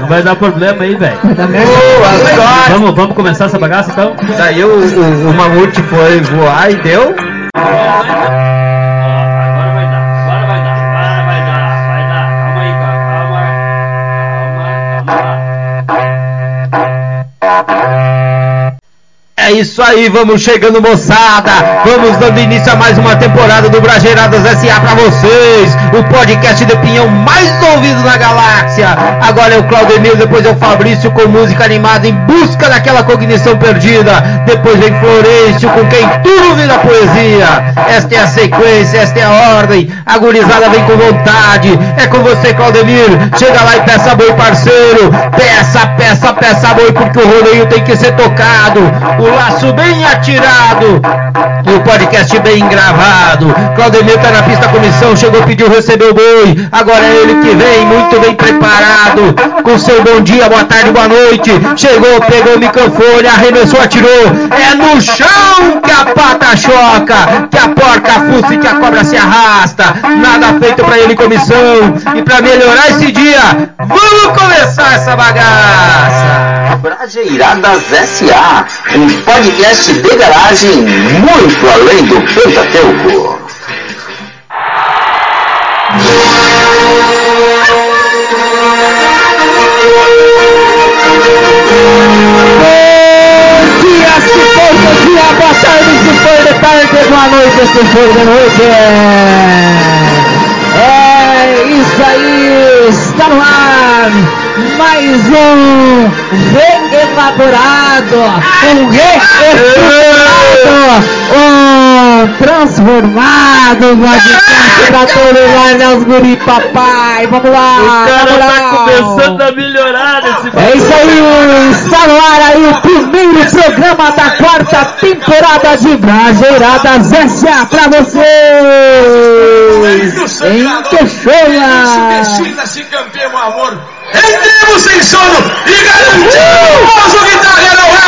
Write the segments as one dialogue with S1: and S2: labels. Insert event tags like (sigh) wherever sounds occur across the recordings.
S1: Não vai dar problema aí, velho. Vamos, vamos começar essa bagaça então?
S2: Daí o, o, o mamute foi voar e deu. Isso aí, vamos chegando moçada. Vamos dando início a mais uma temporada do Brajeiradas SA pra vocês. O podcast de pinhão mais ouvido na galáxia. Agora é o Claudemir, depois é o Fabrício com música animada em busca daquela cognição perdida. Depois vem Florencio com quem tudo vira poesia. Esta é a sequência, esta é a ordem. A gurizada vem com vontade. É com você, Claudemir. Chega lá e peça boi, parceiro. Peça, peça, peça boi, porque o rodeio tem que ser tocado. O laço bem atirado. O podcast bem gravado. Claudemir tá na pista comissão, chegou, pediu, recebeu o boi. Agora é ele que vem, muito bem preparado. Com seu bom dia, boa tarde, boa noite. Chegou, pegou o microfone, arremessou, atirou. É no chão que a pata choca, que a porca fuça e que a cobra se arrasta. Nada feito pra ele comissão. E pra melhorar esse dia, vamos começar essa bagaça.
S3: Brajeiradas SA, um podcast de garagem muito além do Pentateuco.
S2: Bom dia, boa tarde, se for de tarde, boa noite, se for de noite. É isso aí, está no ar mais um reelaborado, um reestruturado, um transformado podcast pra todo mundo, meus guri papai. Vamos lá,
S1: O cara
S2: vamos lá.
S1: tá começando a melhorar esse
S2: É isso aí, está no ar aí o primeiro programa da quarta temporada de Brajeiradas S.A. pra vocês! Em Queixonha!
S4: Destina-se campeão amor. Entremos sem sono e garantimos o Guitarra não é!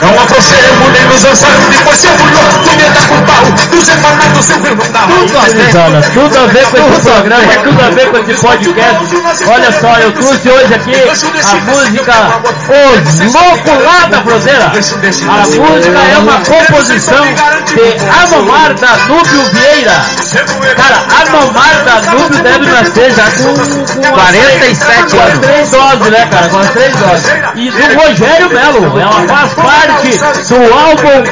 S4: Não aproximo nem nos dançando, depois seu mulher, tu me dá com pau, tu separar do seu irmão da
S1: Tudo a ver, tudo a ver com esse programa, tudo a ver com esse podcast. Olha só, eu trouxe hoje aqui a música Os Loucos lá da Fronteira. A música é uma composição de Anomar Danúbio Vieira. Cara, Anomar Danúbio deve nascer já com, com
S2: 47
S1: com as
S2: anos.
S1: três doses, né, cara? Com as três doses. E do Rogério Melo, ela faz parte do álbum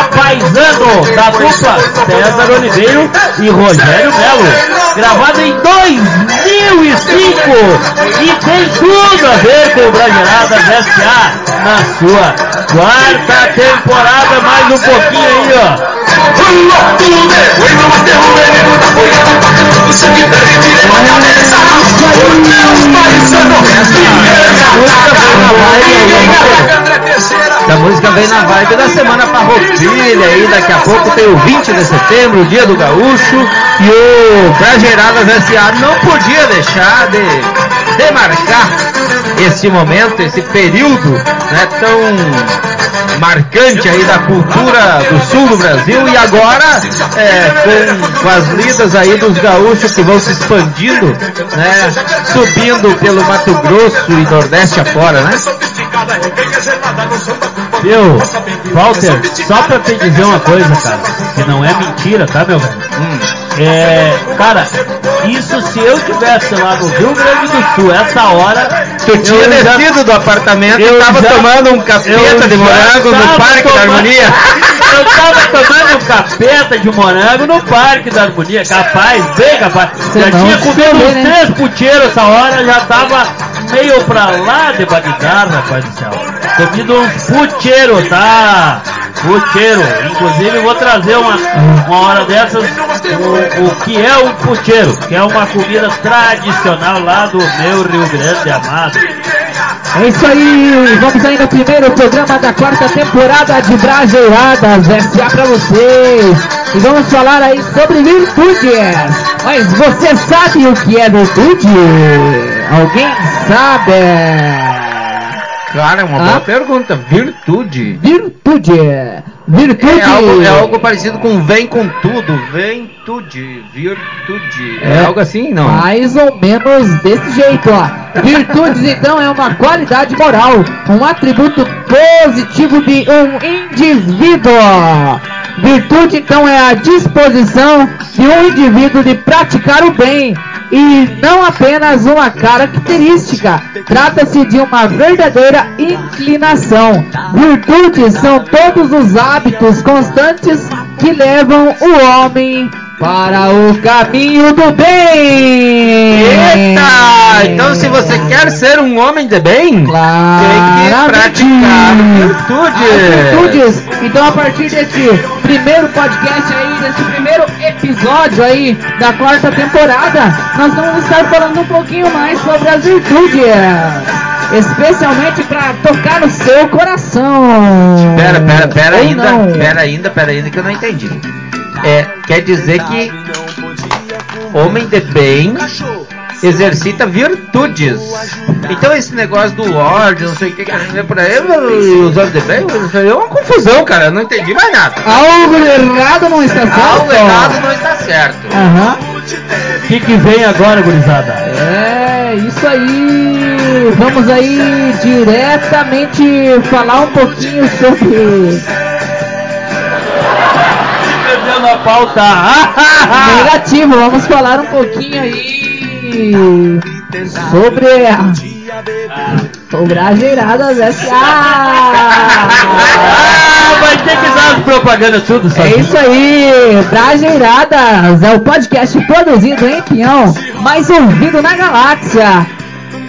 S1: Apaisando, da dupla César Oliveira e Rogério Melo, gravado em 2005 e tem tudo a ver com o Brageiradas S.A. na sua quarta temporada, mais um pouquinho aí, ó.
S2: A música vem na vibe da semana farroupilha aí, daqui a pouco tem o 20 de setembro, o dia do gaúcho, e o Brajeiradas S.A. não podia deixar de demarcar esse momento, esse período né, tão marcante aí da cultura do sul do Brasil e agora é, com, com as lidas aí dos gaúchos que vão se expandindo, né, subindo pelo Mato Grosso e Nordeste afora, né?
S1: Viu, Walter, só pra te dizer uma coisa, cara, que não é mentira, tá, meu velho? É, cara, isso se eu tivesse lá no Rio Grande do Sul, essa hora,
S2: Tu tinha
S1: já-
S2: descido do apartamento e
S1: eu
S2: tava
S1: já-
S2: tomando um capeta de
S1: já
S2: morango no Parque da
S1: tomando-
S2: Harmonia.
S1: Eu tava tomando um capeta de morango no Parque da Harmonia, capaz, bem capaz. Já
S2: não
S1: tinha comido uns
S2: né?
S1: três puteiros essa hora, já tava meio pra lá de Bagdá, rapaz do céu. Comido uns puteiros, tá? Puteiro. Inclusive vou trazer uma, uma hora dessas o, o que é um puteiro, que é uma comida tradicional lá do meu Rio Grande amado.
S5: É isso aí, vamos aí no primeiro programa da quarta temporada de Brajeiradas SA pra vocês. E vamos falar aí sobre virtudes. Mas você sabe o que é virtude? Alguém sabe?
S2: Cara, é uma
S5: Hã?
S2: boa pergunta. Virtude.
S5: Virtude. Virtude.
S2: É algo, é algo parecido com vem com tudo. Ventude. Virtude. É,
S5: É.
S2: algo assim, não?
S5: Mais ou menos desse jeito, ó. Virtudes, então, é uma qualidade moral, um atributo positivo de um indivíduo. Virtude, então, é a disposição de um indivíduo de praticar o bem e não apenas uma característica. Trata-se de uma verdadeira inclinação. Virtudes são todos os hábitos constantes que levam o homem para o caminho do bem.
S2: Eita! Então se você quer ser um homem de bem, tem que praticar virtude.
S5: As virtudes. Então a partir desse primeiro podcast aí, desse primeiro episódio aí da quarta temporada, nós vamos estar falando um pouquinho mais sobre as virtudes. Especialmente para tocar no seu coração.
S2: Pera, pera, pera
S5: Ou
S2: ainda,
S5: não.
S2: pera ainda, pera ainda que eu não entendi. É, quer dizer que homem de bem exercita virtudes. Então esse negócio do Lorde, não sei o que que é por aí, os homens de bem, é uma confusão, cara. Eu não entendi mais nada.
S5: Algo errado não está certo.
S2: Algo errado não está certo.
S5: Aham.
S1: O que, que vem agora, gurizada?
S5: É, isso aí. Vamos aí diretamente falar um pouquinho sobre.
S1: Perdendo a pauta. (laughs)
S5: Negativo, vamos falar um pouquinho aí sobre a. Sobre a Geiradas S.A.
S1: Ah, vai ter que dar as propagandas tudo,
S5: É
S1: sabe?
S5: isso aí, Brajeiradas é o podcast produzido em Pinhão, mais ouvido na galáxia.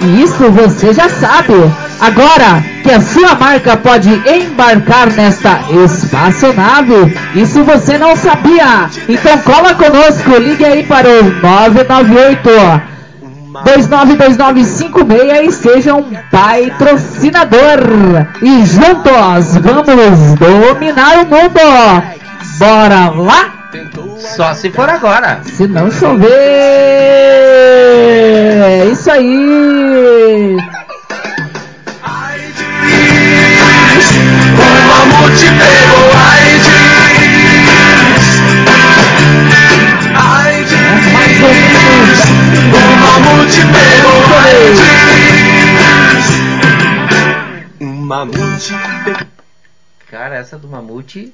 S5: E isso você já sabe. Agora que a sua marca pode embarcar nesta espaçonave, isso você não sabia. Então cola conosco, ligue aí para o 998 292956 e seja um patrocinador. E juntos vamos dominar o mundo. Bora lá?
S2: Só se for agora.
S5: Se não chover. É Isso aí.
S2: Cara, essa do mamute.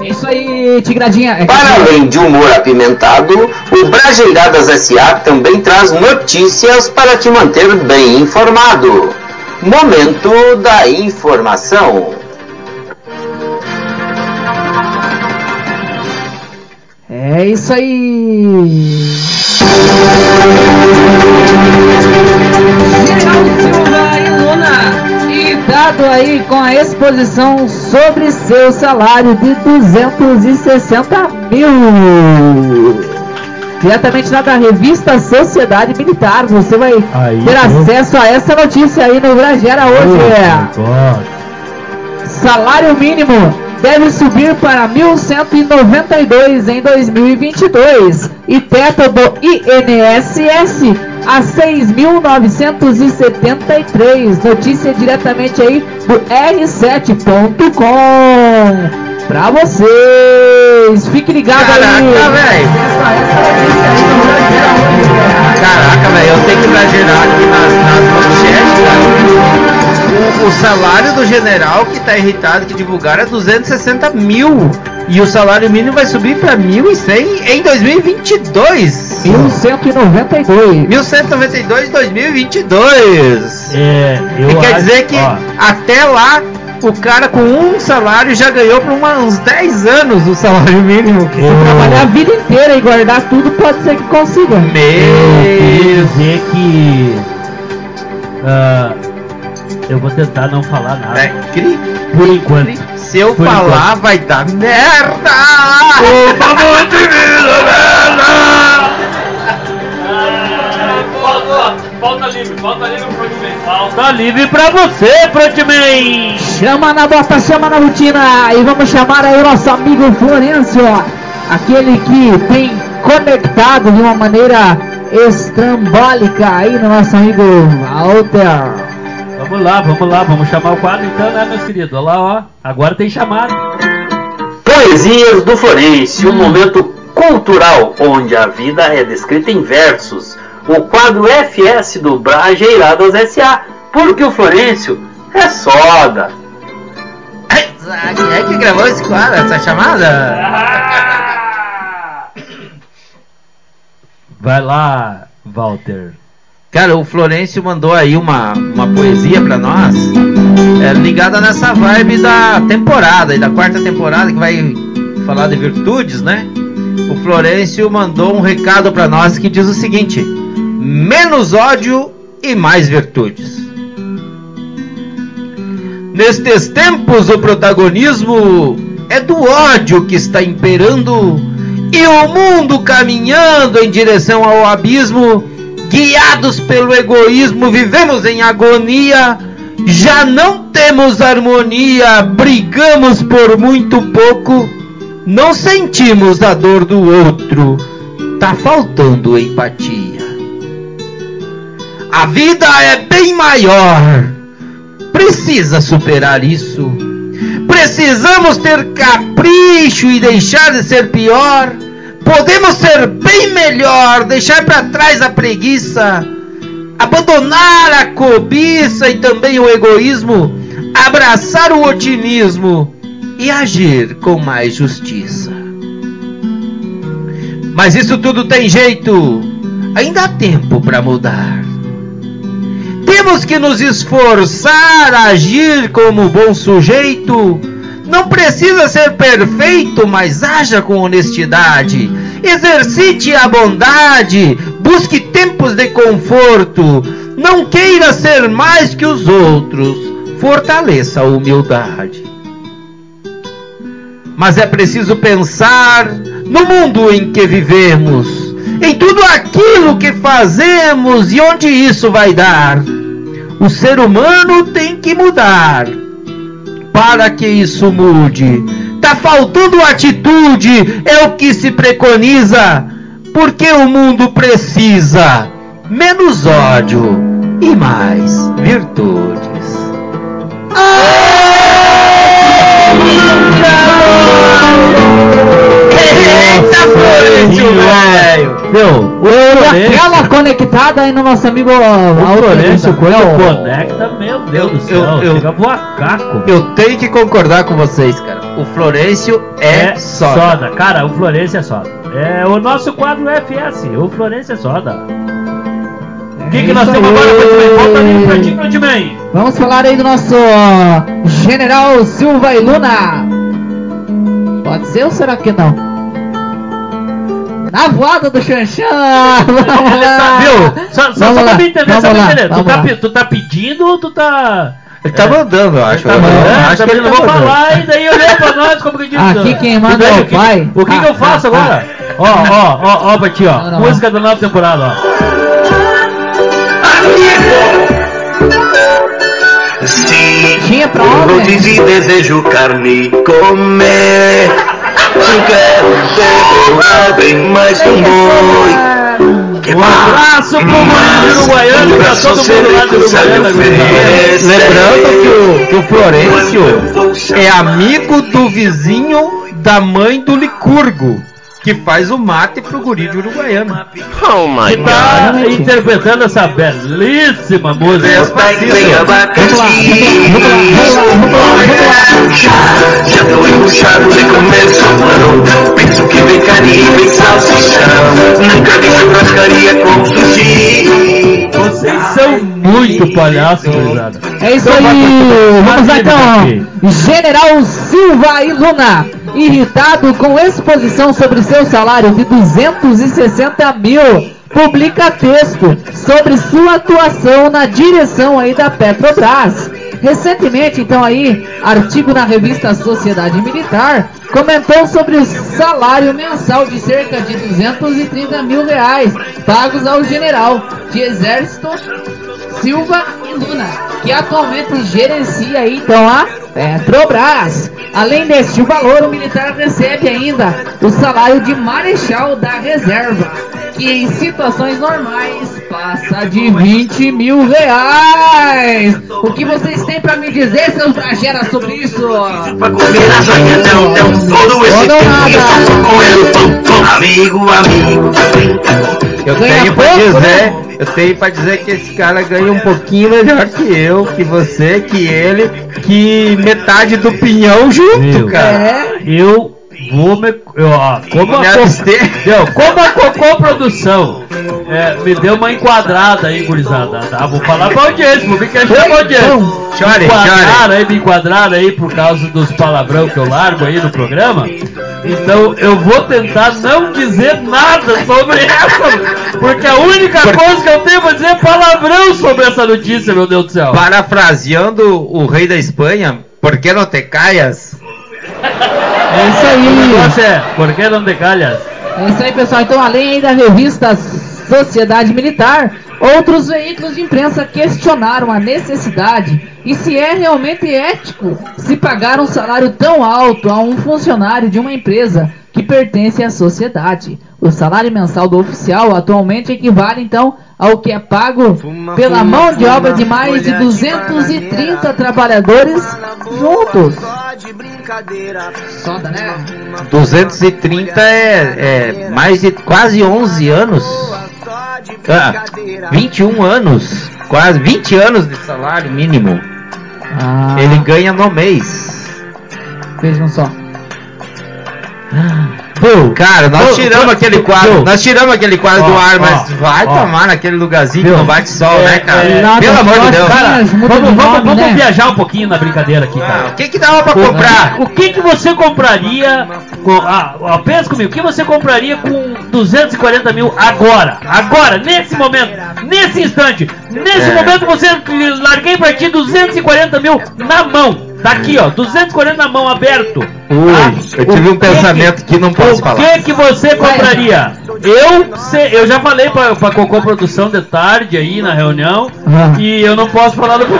S5: É isso aí, Tigradinha. É
S3: Para além de humor apimentado, o Brajeiradas SA também traz notícias para te manter bem informado. Momento da informação.
S5: É isso aí. Luna. E dado aí com a exposição sobre seu salário de 260 mil. Diretamente lá da revista Sociedade Militar. Você vai
S1: Aí,
S5: ter acesso a essa notícia aí no Bragera hoje. Salário mínimo deve subir para 1.192 em 2022 e teto do INSS a 6.973. Notícia diretamente aí do R7.com. Pra vocês, fique ligado
S2: Caraca,
S5: aí.
S2: velho.
S5: Essa- essa notícia aí do Brasileirão hoje, cara.
S2: Caraca, velho, eu tenho que exagerar aqui nas manchetes, cara. O, o salário do general que tá irritado, que divulgaram, é 260 mil. E o salário mínimo vai subir pra 1.100 em 2022.
S5: 1192.
S2: 1192 em 2022.
S1: É, eu
S2: E quer
S1: acho-
S2: dizer que
S1: ó,
S2: até lá o cara com um salário já ganhou por uma- uns 10 anos o salário mínimo.
S1: eu,
S5: Trabalhar a vida inteira e guardar tudo pode ser que consiga.
S1: eu queria
S2: Meu
S1: dizer que ah, eu vou tentar não falar nada
S2: É, cri,
S1: por enquanto.
S2: se eu
S1: Por
S2: falar vai dar merda!
S6: Falta livre, falta livre pro
S1: Tá livre pra você, Frontman!
S5: Chama na bota, chama na rotina. E vamos chamar aí o nosso amigo Florencio. Aquele que tem conectado de uma maneira estrambólica aí no nosso amigo Walter.
S1: Vamos lá, vamos lá, vamos chamar o quadro então, né, meus queridos? Olha lá, ó. Agora tem chamado.
S3: Poesias do Florencio, um momento cultural onde a vida é descrita em versos. O quadro FS do Brajeiradas SA, porque o Florencio é soda.
S2: Quem é que gravou esse quadro, essa chamada?
S1: Vai lá, Walter.
S2: Cara, o Florencio mandou aí uma, uma poesia pra nós, é, ligada nessa vibe da temporada, e da quarta temporada, que vai falar de virtudes, né? O Florencio mandou um recado pra nós que diz o seguinte: menos ódio e mais virtudes. Nestes tempos, o protagonismo é do ódio que está imperando e o mundo caminhando em direção ao abismo, guiados pelo egoísmo, vivemos em agonia, já não temos harmonia, brigamos por muito pouco, não sentimos a dor do outro, tá faltando empatia. A vida é bem maior precisa superar isso. Precisamos ter capricho e deixar de ser pior. Podemos ser bem melhor, deixar para trás a preguiça, abandonar a cobiça e também o egoísmo, abraçar o otimismo e agir com mais justiça. Mas isso tudo tem jeito, ainda há tempo para mudar. Temos que nos esforçar a agir como bom sujeito. Não precisa ser perfeito, mas haja com honestidade. Exercite a bondade, busque tempos de conforto. Não queira ser mais que os outros. Fortaleça a humildade. Mas é preciso pensar no mundo em que vivemos, em tudo aquilo que fazemos e onde isso vai dar. O ser humano tem que mudar. Para que isso mude, tá faltando atitude, é o que se preconiza, porque o mundo precisa menos ódio e mais virtudes. Eita, Florencio,
S1: Meu, o
S5: E aquela
S1: Florencio,
S5: conectada aí no nosso amigo
S1: o
S5: Walter.
S1: Florencio, quando
S5: Não.
S1: conecta, meu Deus do
S2: eu-
S1: céu,
S2: eu-
S1: chega a voar caco.
S2: Eu tenho que concordar com vocês, cara. O Florencio é, soda.
S1: Cara, o Florencio é soda. É o nosso quadro FS, o Florencio é soda. O que, que nós temos agora, Frontman? Volta ali pra ti, Frontman.
S5: Vamos falar aí do nosso ó, General Silva e Luna. Pode ser ou será que não? Na voada do
S1: Ele tá, viu? Só, só, só pra me entender, só pra
S5: lá,
S1: entender. Tu tá, tu tá pedindo ou tu tá.
S2: Ele tá mandando, eu acho.
S1: Tá
S2: Eu
S1: mandando?
S2: acho
S1: Tá
S2: que ele tá
S1: vou
S2: mandando.
S1: falar e daí olhei pra nós como que diz.
S5: Aqui quem manda é o
S1: que-
S5: pai.
S1: O que, que eu
S5: Ah,
S1: faço
S5: ah,
S1: agora? Ó, ó, ó, ó pra ti, ó.
S5: Não, não,
S1: Música da nova temporada, ó.
S6: Sim,
S5: Tinha pra
S6: eu
S5: onde?
S6: disse desejo carne comer. Eu quero bem mais um boi.
S1: Um abraço pro do Uruguaiano, pra todo mundo lá do Uruguaiana. gurizada.
S2: Lembrando que o, que o Florencio é amigo do vizinho da mãe do Licurgo, que faz o mate pro guri de Uruguaiana.
S6: Oh my
S1: Que tá
S6: god.
S1: interpretando essa belíssima música.
S6: Bem, bem abacaxi.
S5: Vamos lá, vamos lá, vamos lá, vamos lá.
S6: Já tô embuchado de comer sobrão. Penso que vem carne e vem salsichão. Nunca vi churrascaria com sushi.
S1: Vocês são muito palhaços, gurizada.
S5: É isso
S1: Então,
S5: aí! Vamos lá então! General Silva e Luna, irritado com exposição sobre seu salário de 260 mil, publica texto sobre sua atuação na direção aí da Petrobras. Recentemente, então aí, artigo na revista Sociedade Militar comentou sobre o salário mensal de cerca de 230 mil reais pagos ao general. de Exército, Silva e Luna, que atualmente gerencia aí, então a Petrobras. Além deste valor, o militar recebe ainda o salário de marechal da reserva, que em situações normais passa de 20 mil reais. O que vocês têm pra me dizer, seus brageras, sobre isso?
S6: Pra comer a joinha, não, não, todo esse tempo eu só com ele, pão, pão. Amigo, amigo, brinca.
S2: Eu
S5: Ganha
S2: tenho pra
S5: pouco,
S2: dizer,
S5: né?
S2: Eu tenho pra dizer que esse cara ganha um pouquinho melhor que eu, que você, que ele, que metade do pinhão junto,
S1: Meu.
S2: cara.
S5: É,
S1: Eu me. Eu, ó, como
S2: me
S1: a, co- como a Cocô Produção é, me deu uma enquadrada aí, gurizada. Tá? Vou falar pra audiência, vou vir que achar pra audiência.
S2: Chore,
S1: me enquadraram aí, me enquadraram aí por causa dos palavrão que eu largo aí no programa. Então eu vou tentar não dizer nada sobre essa, porque a única coisa que eu tenho pra dizer é palavrão sobre essa notícia, meu Deus do céu.
S2: Parafraseando o rei da Espanha, por que não te calhas?
S5: É isso
S1: O
S5: aí.
S1: negócio é, por que não te calhas?
S5: É isso aí, pessoal. Então, além da revista Sociedade Militar, outros veículos de imprensa questionaram a necessidade e se é realmente ético se pagar um salário tão alto a um funcionário de uma empresa que pertence à sociedade. O salário mensal do oficial atualmente equivale então ao que é pago pela mão de obra de mais de 230 trabalhadores juntos. Soda, né?
S2: 230 é, é mais de quase 11 anos. Ah, 21 anos. Quase 20 anos de salário mínimo.
S5: Ah,
S2: Ele ganha no mês.
S5: vejam só.
S1: Pô,
S2: Cara, nós
S1: Pô,
S2: tiramos
S1: pô,
S2: aquele quadro,
S1: pô.
S2: nós tiramos aquele quadro
S1: Ó,
S2: do ar,
S1: ó,
S2: mas vai
S1: ó.
S2: tomar naquele lugarzinho que não bate sol,
S1: É,
S2: né, cara?
S1: é,
S5: Nada,
S2: Pelo amor de Deus.
S5: cara,
S1: vamos, vamos,
S5: né?
S1: viajar um pouquinho na brincadeira aqui,
S2: Ah,
S1: cara.
S2: o que que dava pra comprar?
S1: O que que você compraria? Com, ah, ó, pensa comigo, o que você compraria com 240 mil agora? Agora, nesse momento, nesse instante, nesse
S2: É.
S1: momento você larguei pra ti 240 mil na mão. Tá aqui, ó, 240 na mão aberto.
S2: Ui,
S1: tá?
S2: eu tive
S1: O
S2: um pensamento que não posso
S1: o
S2: falar.
S1: que que você compraria? Eu, sei- eu já falei pra, pra Cocô Produção de tarde aí na reunião
S5: Ah.
S1: e eu não posso falar do (laughs)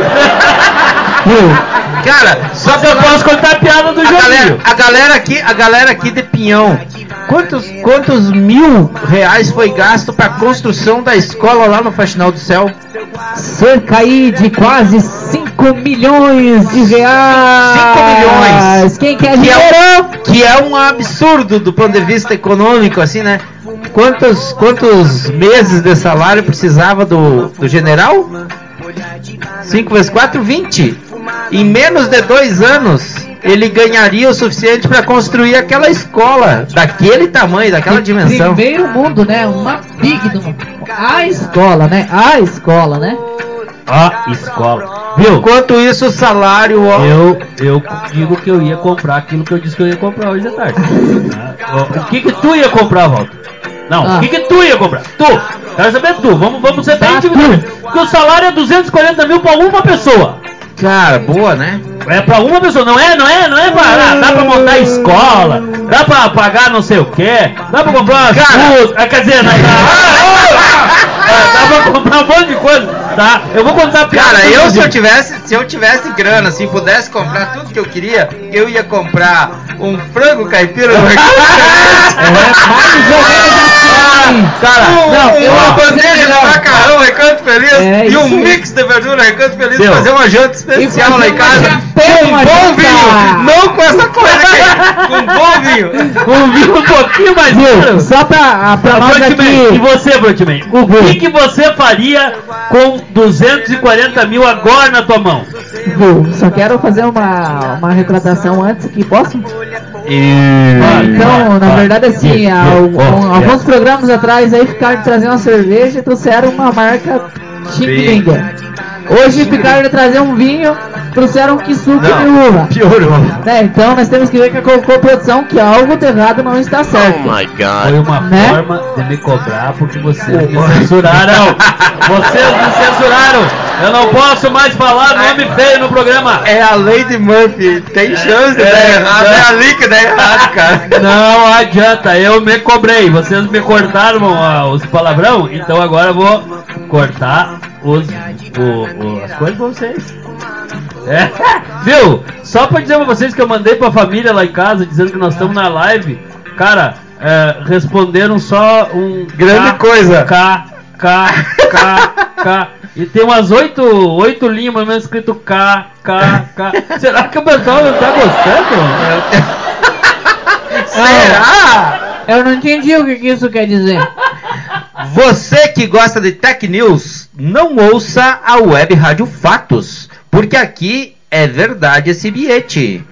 S2: Cara, só
S1: que eu posso contar a piada do joguinho.
S2: a galera aqui, a galera aqui de Pinhão. Quantos, quantos mil reais foi gasto pra construção da escola lá no Faxinal do Céu?
S5: Cerca aí de quase 5 milhões de reais.
S2: 5 milhões.
S5: Quem quer
S2: Que é,
S5: dinheiro?
S2: um, que é um absurdo do ponto de vista econômico, assim, né? Quantos, quantos meses de salário precisava do, do general? 5 vezes 4, 20. Em menos de dois anos, ele ganharia o suficiente para construir aquela escola, daquele tamanho, daquela dimensão.
S5: Primeiro mundo, né? Uma big do mundo. A escola, né? A escola, né?
S1: A escola. Viu?
S2: Enquanto isso, o salário. ó,
S1: Eu, eu digo que eu ia comprar aquilo que eu disse que eu ia comprar hoje à tarde. Ah, O que que tu ia comprar, Walter? Não,
S5: Ah.
S1: o que que tu ia comprar? Tu! Quero saber tu. Vamos, vamos ser bem
S5: Tá,
S1: individuais.
S5: tu.
S1: Porque o salário é 240 mil pra uma pessoa.
S2: Cara, boa, né?
S1: É pra uma pessoa, não é, não é, não é pra. ah, dá pra montar escola, dá pra pagar não sei o que, dá pra comprar umas
S2: Cara.
S1: ah, quer dizer, não, dá, (laughs) Ah, dá pra comprar um monte de coisa, tá? Eu vou contar piada.
S2: Cara, eu se eu tivesse, se eu tivesse grana, assim, pudesse comprar tudo que eu queria, eu ia comprar um frango caipira no (laughs) mercado.
S5: É, mais ou menos assim.
S2: Cara,
S5: Não,
S2: não,
S5: eu
S2: uma bandeja de macarrão, recanto feliz,
S5: É,
S2: e um mix de verdura, recanto feliz,
S1: Deu.
S2: fazer uma janta especial lá em casa, com um bom
S5: janta.
S2: vinho, não com essa coisa aqui, com um bom vinho. (laughs)
S1: Um vinho um pouquinho mais
S5: Viu? Só pra, pra
S1: Ah,
S5: nós
S1: Frontman, E
S5: aqui.
S1: você, Frontman? O que, que você faria com 240 mil agora na tua mão?
S5: Viu? Só quero fazer uma, uma retratação antes aqui, posso?
S1: Vai,
S5: Então,
S1: vai,
S5: na verdade, assim, há algum-
S1: oh,
S5: alguns programas atrás aí ficaram de trazer uma cerveja e trouxeram uma marca Ling. Hoje ficaram de trazer um vinho, trouxeram que suco de uva. (laughs)
S2: piorou.
S5: Né, então nós temos que ver que a co-produção que algo de errado não está certo.
S1: Foi uma
S5: Né?
S1: forma de me cobrar porque vocês me censuraram. vocês me censuraram. Eu não posso mais falar nome feio no programa.
S2: É a Lady Murphy, tem chance de
S1: é,
S2: dar errado,
S1: é.
S2: é ali que dá errado, cara. (laughs)
S1: Não adianta, eu me cobrei. Vocês me cortaram ah, os palavrão, então agora eu vou cortar os, o- o- as coisas pra vocês. É, (laughs) viu? Só pra dizer pra vocês que eu mandei pra família lá em casa dizendo que nós estamos na live. Cara, é, responderam só um.
S2: Grande
S1: K,
S2: coisa.
S1: K, K, K, K. E tem umas oito, oito linhas mais ou menos escrito K, K, K. Será que o pessoal não tá gostando? (laughs)
S2: Será?
S5: Eu não entendi o que, que isso quer dizer.
S2: Você que gosta de Tech News, não ouça a Web Rádio Fatos, porque aqui é verdade esse bilhete.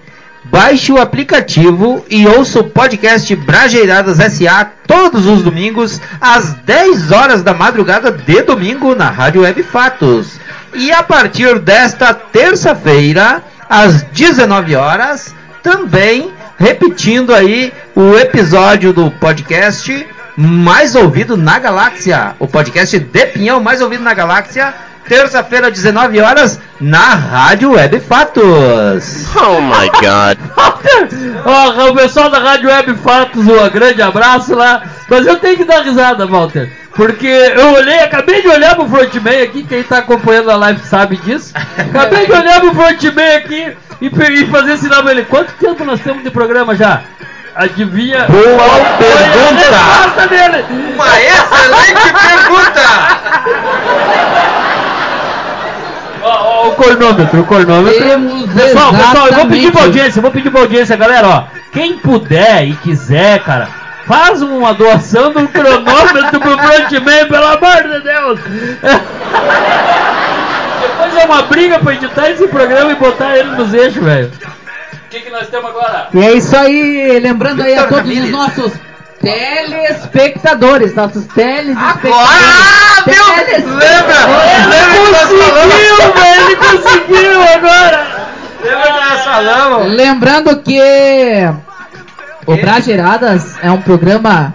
S2: Baixe o aplicativo e ouça o podcast Brajeiradas SA todos os domingos, às 10 horas da madrugada de domingo, na Rádio Web Fatos. E a partir desta terça-feira, às 19 horas, também repetindo aí o episódio do podcast mais ouvido na galáxia. O podcast de Pinhão mais ouvido na galáxia. Terça-feira, 19 horas, na Rádio Web Fatos.
S7: Oh my god. (laughs)
S1: Ó, o pessoal da Rádio Web Fatos, um grande abraço lá. Mas eu tenho que dar risada, Walter. Porque eu olhei, acabei de olhar pro frontman aqui, quem tá acompanhando a live sabe disso. Acabei de olhar pro frontman aqui e, e fazer sinal pra ele. Quanto tempo nós temos de programa já? Adivinha?
S2: Boa pergunta!
S1: resposta dele.
S2: Uma excelente pergunta!
S1: Ó, ó, o cornômetro, o cornômetro.
S5: Temos
S1: Pessoal, pessoal, eu vou pedir pra audiência, eu vou pedir pra audiência, galera, ó. Quem puder e quiser, cara, faz uma doação do cronômetro pro frontman, pelo amor de Deus. Depois é uma briga pra editar esse programa e botar ele nos eixos, velho. Que, que nós temos agora?
S5: E é isso aí, lembrando aí a todos os nossos telespectadores, nossos telespectadores.
S2: Ah, meu! Lembra? Lembra que nós
S1: Conseguiu, ele conseguiu agora.
S2: Lembra que nós falamos?
S5: Lembrando que o Brageiradas é um programa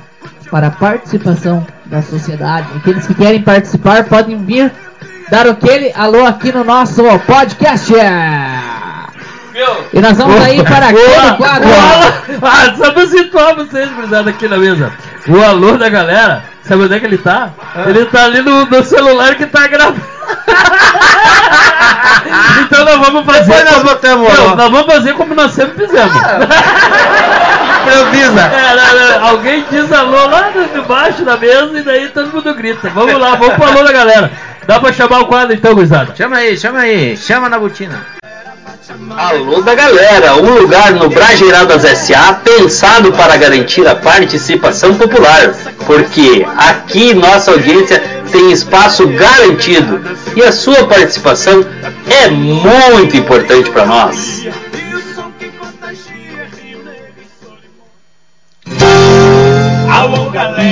S5: para participação da sociedade. Aqueles que querem participar podem vir dar aquele alô aqui no nosso podcast.
S1: Viu?
S5: E nós vamos aí para aquele quadro.
S1: O alô- Ah, só pra situar vocês, gurizada, aqui na mesa. O alô da galera, sabe onde é que ele tá? Ele tá ali no, no celular que tá gravando. (laughs) então nós vamos fazer.
S2: Depois nós
S1: como-
S2: botamos
S1: Não. Nós vamos fazer como nós sempre fizemos. (laughs)
S2: Improvisa.
S1: É, não, não, alguém diz alô lá de de baixo da mesa e daí todo mundo grita. Vamos lá, vamos pro alô da galera. Dá pra chamar o quadro então, gurizada?
S2: Chama aí, chama aí, chama na botina.
S3: Alô da galera, um lugar no Brageiradas SA pensado para garantir a participação popular, porque aqui nossa audiência tem espaço garantido e a sua participação é muito importante para nós.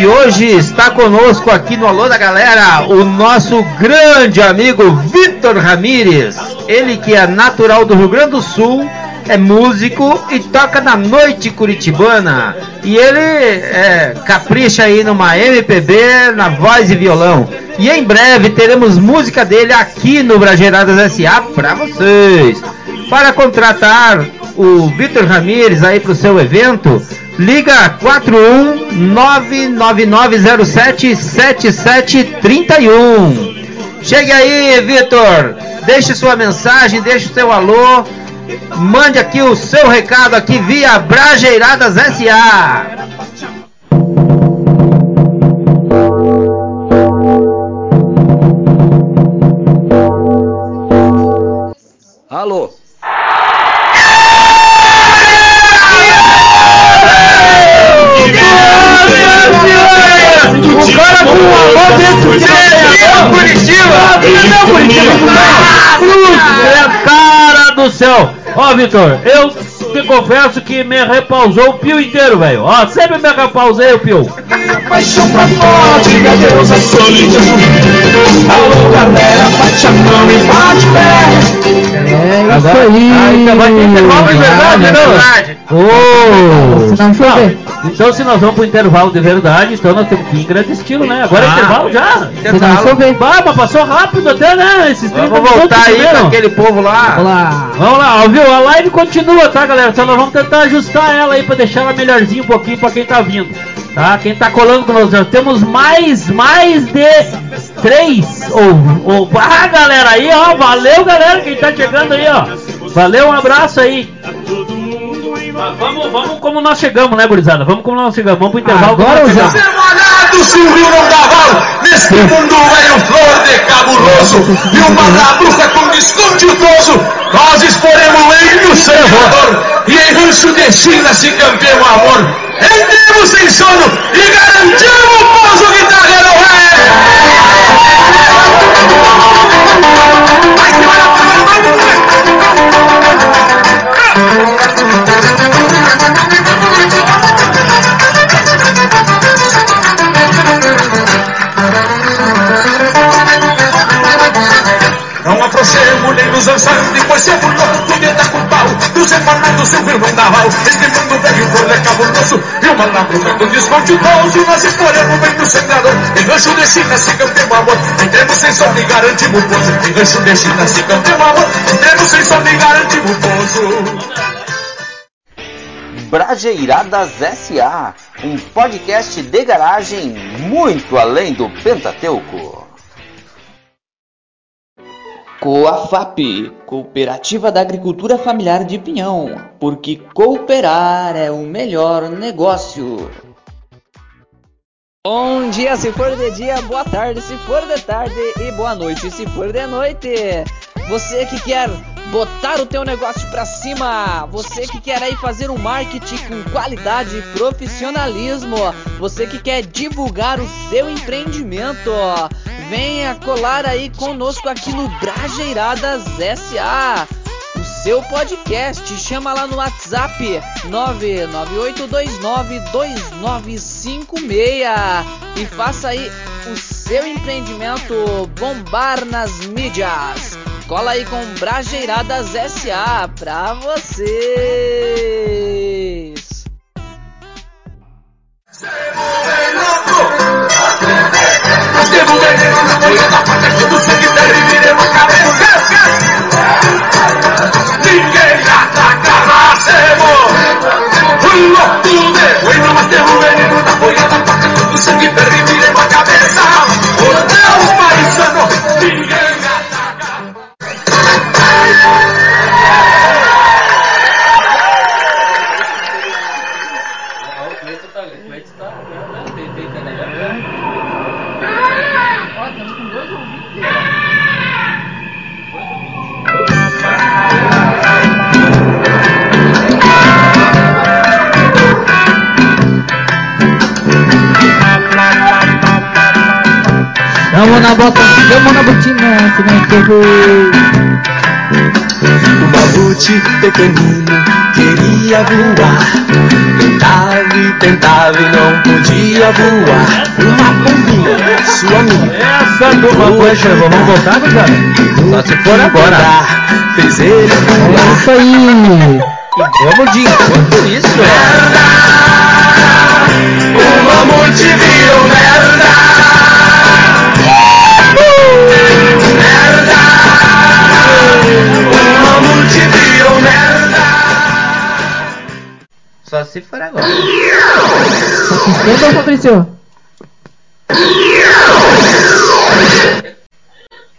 S2: E hoje está conosco aqui no Alô da Galera o nosso grande amigo Vitor Ramírez. Ele que é natural do Rio Grande do Sul, é músico e toca na noite curitibana. E ele é, capricha aí numa MPB, na voz e violão. E em breve teremos música dele aqui no Brageiradas SA para vocês. Para contratar o Vitor Ramírez aí para o seu evento, liga 41999077731. Chegue aí, Vitor. Deixe sua mensagem, deixe o seu alô. Mande aqui o seu recado aqui via Brajeiradas SA.
S1: Meu Curitiba! Cruz, é cara do céu! Ó, Vitor, eu te confesso que me repausou o pio inteiro, velho. Ó, sempre me repausei o pio.
S4: Paixão pra à solidão. Alô, galera, bate a mão e bate pé.
S5: É isso
S1: Agora-
S5: aí.
S1: Ah, então vai ter intervalo de verdade,
S2: É
S1: não?
S2: verdade.
S5: Se não chover.
S1: Então, se nós vamos pro intervalo de verdade, então nós temos que ir em grande estilo, né? Agora é
S2: Ah.
S1: intervalo já.
S5: Se não chover.
S1: Bah, mas passou rápido até, né? Esses 30
S2: Vamos voltar aí com aquele povo lá.
S5: Vamos lá.
S1: Vamos lá, ó, viu? A live continua, tá, galera? Só nós vamos tentar ajustar ela aí pra deixar ela melhorzinha um pouquinho pra quem tá vindo. Tá? Quem tá colando com nós, nós temos mais, mais de três. Ou, ou, ah, galera aí, ó. Valeu, galera, quem tá chegando aí, ó. Valeu, um abraço aí. Vamos, vamos como nós chegamos, né, gurizada? Vamos como nós chegamos. Vamos pro intervalo.
S5: Agora
S1: nós
S5: já.
S4: Semanado val Neste mundo veio flor de cabuloso E uma labruca com descontiltoso Nós exporemos em E em rancho de China se campeou amor Rendemos sem sono E garantimos o pouso guitarreiro é Não afrouxemos nem nos ansando, pois se louco tudo é da com pau. Dos emanados Silvio não dá mal. Este mundo de cabuloso e uma labruca com descontiltoso. Nós exporemos bem no sangrador. Em rancho de China se campeão amor. Entremos sem som e garantimos o pouso. Em rancho de China se campeão amor. Entremos sem som e garantimos o pouso.
S8: Brajeiradas SA, um podcast de garagem muito além do Pentateuco.
S9: Coafap, Cooperativa da Agricultura Familiar de Pinhão, porque cooperar é o melhor negócio. Bom dia se for de dia, boa tarde se for de tarde e boa noite se for de noite. Você que quer botar o teu negócio pra cima, você que quer aí fazer um marketing com qualidade e profissionalismo, você que quer divulgar o seu empreendimento, venha colar aí conosco aqui no Brajeiradas SA o seu podcast. Chama lá no WhatsApp 998292956 e faça aí o seu empreendimento bombar nas mídias. Cola aí com Brajeiradas SA pra vocês.
S4: Temos veneno na folha da faca Quando o sangue dele viremos cabeça Ninguém ataca, nascemos Um louco de bueno Nós temos veneno na folha da Quando o sangue dele
S5: Vamos na bota, vamos na botina, se não teve.
S6: O mamute pequenino queria voar. Tentava e tentava e não podia voar. Uma pombinha, sua amiga.
S1: Essa turma foi, chegou. Vamos voltar, gurizada?
S6: Só se for agora. Fez ele
S5: É
S6: voar.
S5: isso aí.
S2: E vamos de encontro isso,
S6: O
S2: Só se for agora.
S5: Esquenta, Fabrício?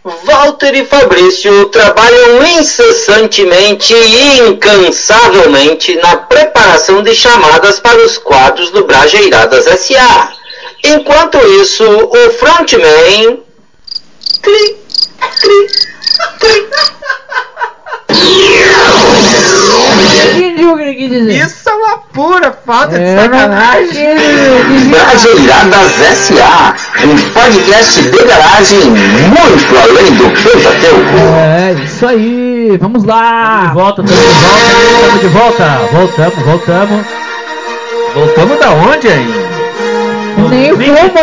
S8: Walter e Fabrício trabalham incessantemente e incansavelmente na preparação de chamadas para os quadros do Brajeiradas SA. Enquanto isso, o frontman. Cli, cli, cli.
S5: Entendi o que ele quis dizer.
S2: Isso é uma pura falta de
S5: É,
S2: sacanagem.
S8: Brajeiradas SA, um podcast de garagem muito além do Pentateuco.
S5: É, isso aí. Vamos
S1: De
S5: lá.
S1: volta, estamos de volta, estamos de volta. Voltamos, voltamos.
S2: Voltamos da onde aí?
S5: Nem ainda.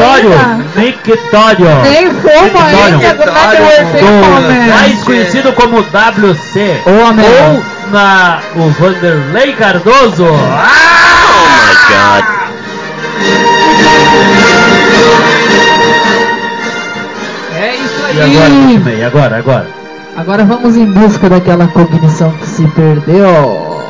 S1: Mictório.
S5: Nem fumo
S1: mais conhecido como WC. Ou na o Vanderlei Cardoso. Ah!
S7: Oh my god.
S5: É isso
S1: E agora,
S5: aí.
S1: Puximei, agora, agora.
S5: Agora vamos em busca daquela cognição que se perdeu.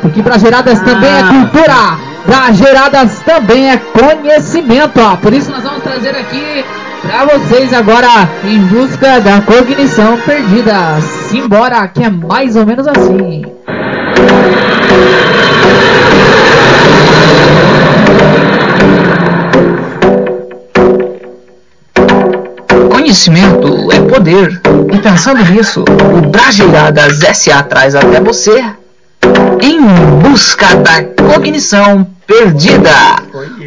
S5: Porque Brajeiradas também é cultura. Brageradas também é conhecimento, ó. Por isso nós vamos trazer aqui pra vocês agora em busca da cognição perdida. Simbora, que é mais ou menos assim.
S10: Conhecimento é poder. E pensando nisso, o Brajeiradas SA traz até você em busca da cognição perdida.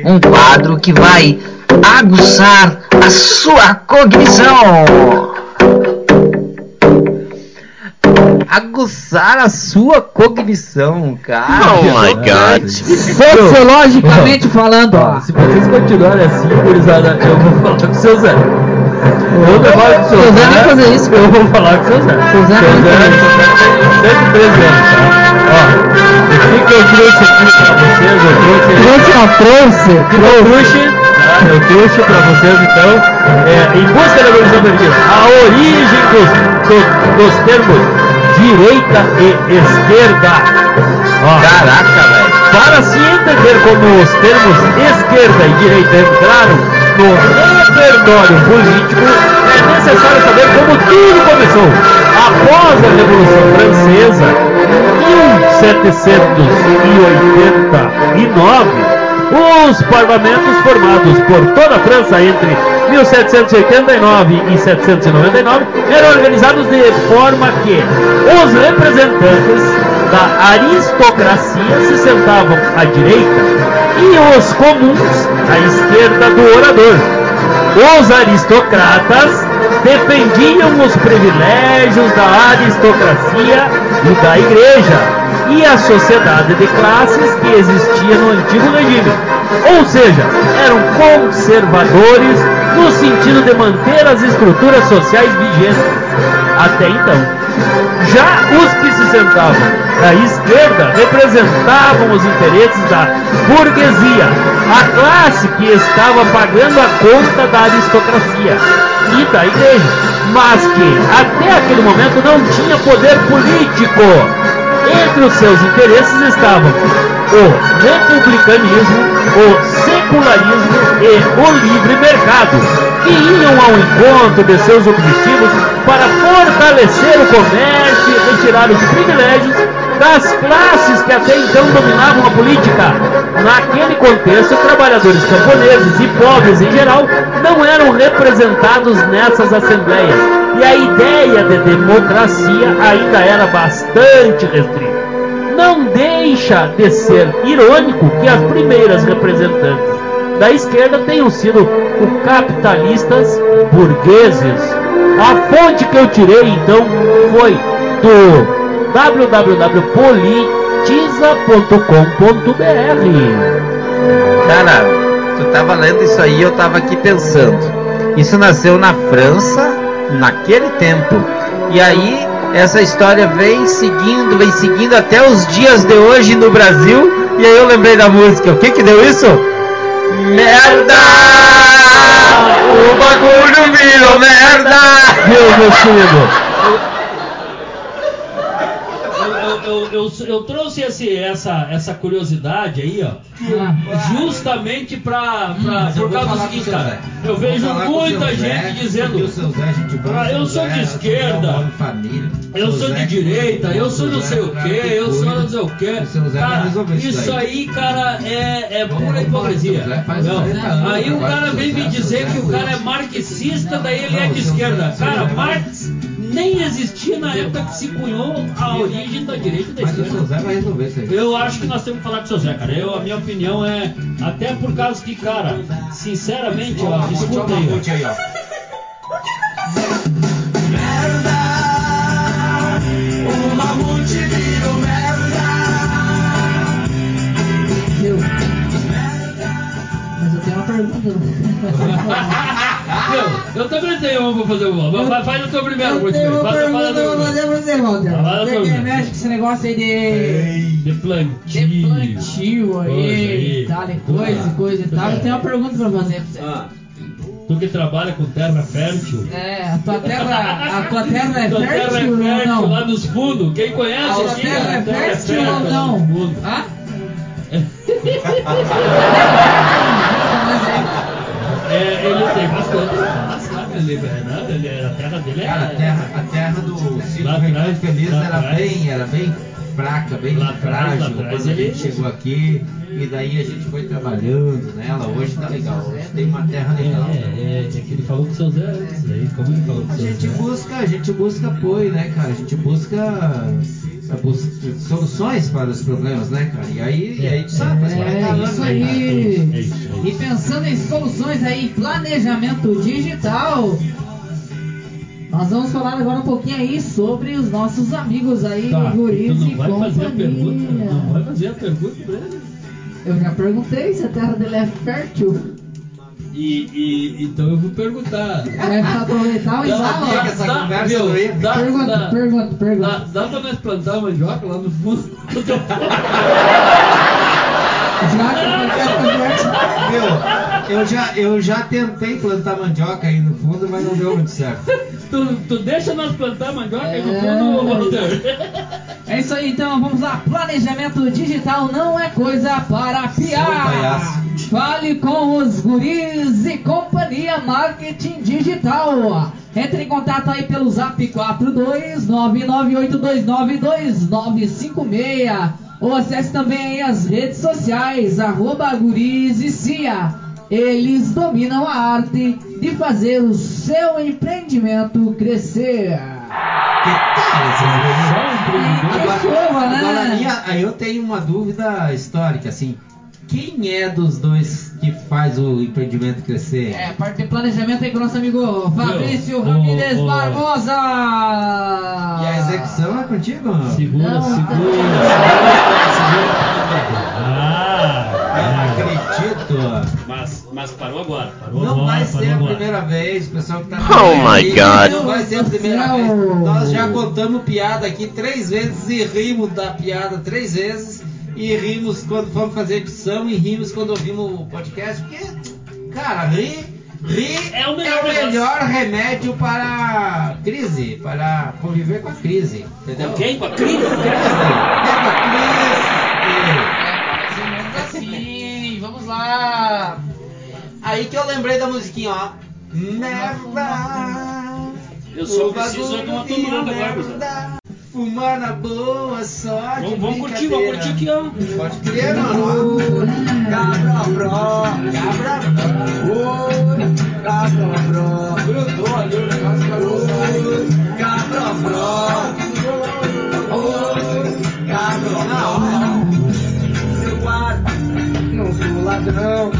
S10: Um quadro que vai aguçar a sua cognição.
S2: Aguçar a sua cognição, cara.
S7: Oh my god.
S5: Sociologicamente falando, ó.
S1: Se vocês continuarem assim, gurizada, eu vou falar com o seu Zé. Eu vou falar com o seu
S5: Seu Zé nem
S1: Zé.
S5: fazer isso.
S1: Eu vou falar com o seu Zé.
S5: Seu Zé
S1: Zé,
S5: fazer
S1: seu Zé tem 113 anos, tá? Ó, o que que eu trouxe aqui pra vocês? Eu trouxe...
S5: Trouxe, não, trouxe.
S1: Eu trouxe, tá? Eu trouxe pra vocês, então, é, em busca da evolução perdida, a origem dos, do- dos termos direita e esquerda. Ó,
S2: Caraca, velho.
S1: para se entender como os termos esquerda e direita entraram no repertório político, é necessário saber como tudo começou. Após a Revolução Francesa, em 1789, os parlamentos formados por toda a França entre 1789 e 799 eram organizados de forma que os representantes da aristocracia se sentavam à direita e os comuns à esquerda do orador. Os aristocratas defendiam os privilégios da aristocracia e da igreja e a sociedade de classes que existia no antigo regime. Ou seja, eram conservadores no sentido de manter as estruturas sociais vigentes até então. Já os que se sentavam à esquerda representavam os interesses da burguesia, a classe que estava pagando a conta da aristocracia e da igreja, mas que até aquele momento não tinha poder político. Entre os seus interesses estavam o republicanismo, o secularismo e o livre mercado, que iam ao encontro de seus objetivos para fortalecer o comércio e retirar os privilégios das classes que até então dominavam a política. Naquele contexto, trabalhadores camponeses e pobres em geral não eram representados nessas assembleias e a ideia de democracia ainda era bastante restrita. Não deixa de ser irônico que as primeiras representantes da esquerda tenham sido os capitalistas burgueses. A fonte que eu tirei então foi do www.politiza.com.br.
S2: Cara, tu tava lendo isso aí eu tava aqui pensando. Isso nasceu na França naquele tempo. E aí essa história vem seguindo, vem seguindo até os dias de hoje no Brasil. E aí eu lembrei da música. O que que deu isso? Merda! O bagulho virou merda!
S1: Meu, meu querido,
S11: Eu, eu, trouxe esse, essa, essa curiosidade aí, ó, justamente pra, pra, por causa do seguinte, cara. Eu vejo muita gente dizendo, ah, eu sou de esquerda, eu sou de direita, eu sou não sei o que, eu sou não sei o que. Cara, isso aí, cara, é, é pura hipocrisia. Aí o cara vem me dizer que o cara é marxista, daí ele é de esquerda. Cara, Marx nem existia na época que se cunhou a origem da direita e da esquerda. Eu acho que nós temos que falar com o seu Zé, cara. Eu, a minha opinião é, até por causa que, cara, sinceramente, ó, escuta aí, ó. Também tenho uma pra fazer uma. Vai- vai- Faz a tua primeira,
S5: Eu
S11: muito
S5: tenho
S11: bem.
S5: uma
S11: Faz a
S5: pergunta
S11: fala
S5: pra
S11: da
S5: fazer pra você, Walter. Você que mexe com esse negócio aí de...
S11: De plantio.
S5: De plantio aí, tal, e coisa, coisa e tal. Eu tenho uma pergunta pra fazer pra você.
S11: Ah. Tu que trabalha com terra fértil.
S5: É, a tua terra, a tua terra é
S11: Tua terra é
S5: fértil ou
S11: fértil
S5: não?
S11: lá nos fundos. Quem conhece
S5: A tua
S11: aqui,
S5: terra
S11: a
S5: é
S11: terra
S5: fértil ou não?
S11: fundos.
S5: Hã? (laughs)
S1: É, ele tem bastante espaço, sabe? Ele, né? ele, a terra dele é.
S2: Cara, a terra, a terra do Ricardo
S1: atrás,
S2: Feliz era
S1: atrás.
S2: bem, era bem fraca, bem
S1: Lá
S2: frágil
S1: lá atrás
S2: quando a
S1: ele-
S2: gente chegou aqui. E daí a gente foi trabalhando nela. Hoje tá legal, hoje tem uma terra
S1: É,
S2: legal.
S1: é, é, é que ele falou com o seu Zé antes aí. Como ele falou com o
S2: A
S1: seu
S2: gente
S1: Zé?
S2: busca, a gente busca apoio, né, cara? A gente busca soluções para os problemas, né, cara? E aí, e aí tu sabe, faz 40
S5: É
S2: anos,
S5: isso
S2: né, cara?
S5: aí.
S1: É isso, é
S5: E pensando em soluções aí, planejamento digital. Nós vamos falar agora um pouquinho aí sobre os nossos amigos aí,
S1: Tá,
S5: guris e
S1: não vai fazer a pergunta?
S5: companhia.
S1: Não vai fazer a pergunta pra ele?
S5: Eu já perguntei se a terra dele é fértil.
S1: E, e então eu vou perguntar.
S5: Vai aproveitar o embalo.
S2: essa
S1: dá-
S2: conversa ia.
S1: dá-
S5: Pergunta,
S1: dá-
S5: pergunta, pergunta.
S1: Dá, dá pra nós plantar mandioca lá no fundo?
S5: Já que eu.
S2: Meu, eu já, eu já tentei plantar mandioca aí no fundo, mas não deu muito certo.
S1: tu, tu deixa nós plantar mandioca aí no
S5: É.
S1: fundo, Walter?
S5: É isso aí, então vamos lá. Planejamento digital não é coisa para
S2: Seu
S5: piar. Fale com os guris e companhia marketing digital. Entre em contato aí pelo zap 42998292956 ou acesse também aí as redes sociais arroba guris e cia. Eles dominam a arte de fazer o seu empreendimento crescer.
S2: Que tal.
S5: Que
S2: Agora,
S5: né?
S2: agora minha, aí eu tenho uma dúvida histórica, assim. Quem é dos dois que faz o empreendimento crescer?
S5: É, parte de planejamento aí com o nosso amigo Fabrício Ramírez. Barbosa.
S2: E a execução é contigo?
S1: Segura,
S5: Não,
S1: segura,
S5: tá.
S1: segura, segura. Ah,
S2: Eu não
S1: ah.
S2: acredito.
S1: Mas, mas parou agora. Parou
S2: Não
S1: agora,
S2: vai
S1: parou
S2: ser a
S1: agora.
S2: primeira vez, o pessoal que tá
S7: Oh my God.
S2: Não vai ser a primeira vez. Nós já contamos piada aqui três vezes e rimos da piada três vezes. E rimos quando fomos fazer edição e rimos quando ouvimos o podcast. Porque, cara, rir, rir
S1: É o melhor negócio.
S2: melhor remédio para crise, para conviver com a crise. Entendeu?
S1: Com quem? Com a Cris?
S2: Crise. É com a crise.
S5: Mais ou menos assim, vamos lá.
S2: Aí que eu lembrei da musiquinha, ó. Merda.
S1: Eu só
S2: O
S1: preciso de uma tomada agora.
S2: Fumar na boa, só de
S1: Vamos, vamos curtir, vamos curtir aqui, ó.
S2: Pode crer, mano. Cabra bro. Cabra bro. Cabra bro. Grudou ali o negócio. Cabra bro. Cabra Não, Seu guarda, não sou ladrão.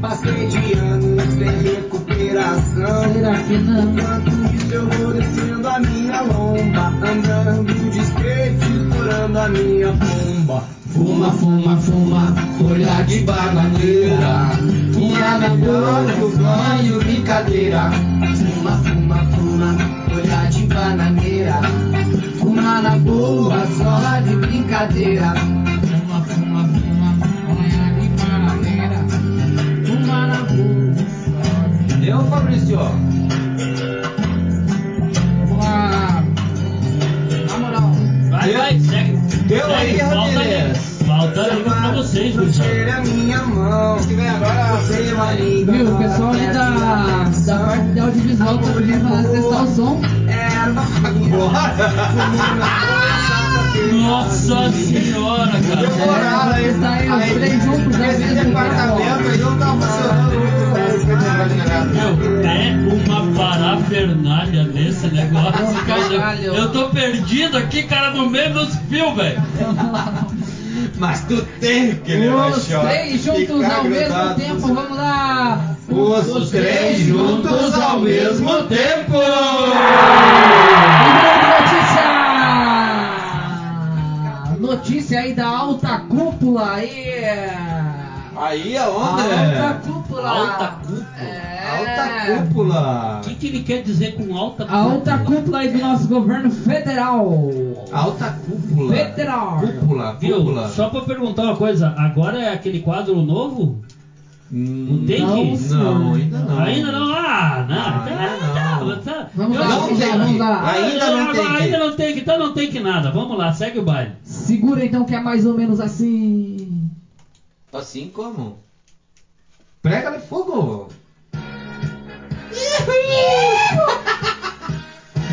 S2: Passei de anos sem recuperação.
S5: Será que não?
S2: Enquanto isso eu vou descendo a minha lomba Andando de skate, estourando a minha bomba Fuma, fuma, fuma, olhar de bananeira. Fuma na boca, eu ganho brincadeira. Fuma, fuma, fuma, olhar de bananeira. Fuma na boa, só de brincadeira. Fuma, fuma, fuma, olhar de bananeira. Fuma na boa Deu, Fabrício?
S5: O som.
S1: Nossa senhora, cara.
S2: Demoraram aí.
S5: Os três juntos ao
S2: Esse departamento aí não tá funcionando muito bem.
S1: Meu, é uma parafernália nesse negócio.
S5: Caralho.
S1: Eu, tô perdido aqui, cara, no meio dos fios, velho. (laughs)
S2: Mas tu tem que levar
S5: Os
S2: choque.
S5: três juntos ao mesmo tempo, vamos lá.
S2: Os três juntos ao mesmo tempo.
S5: Notícia! Notícia aí da alta cúpula aí.
S2: Aí aonde?
S5: Alta cúpula.
S1: Alta cúpula?
S5: É.
S2: Alta cúpula.
S1: O que, que ele quer dizer com alta
S5: A alta cúpula aí do nosso governo federal.
S2: Alta cúpula.
S5: Federal.
S2: Cúpula,
S1: Viu?
S2: cúpula.
S1: Só pra perguntar uma coisa, agora é aquele quadro novo?
S2: Hum,
S1: O take?
S5: não, senhor.
S2: Não, ainda não.
S1: Ainda não? Ah, não.
S2: Ah,
S1: tá,
S2: ainda não.
S1: tá, tá.
S5: Vamos lá,
S1: não
S5: vamos lá, vamos lá.
S2: Ainda não tem que.
S1: Ainda não tem que, então não tem que nada. Vamos lá, segue o baile.
S5: Segura então que é mais ou menos assim.
S2: Assim como? Prega-lhe fogo! (laughs)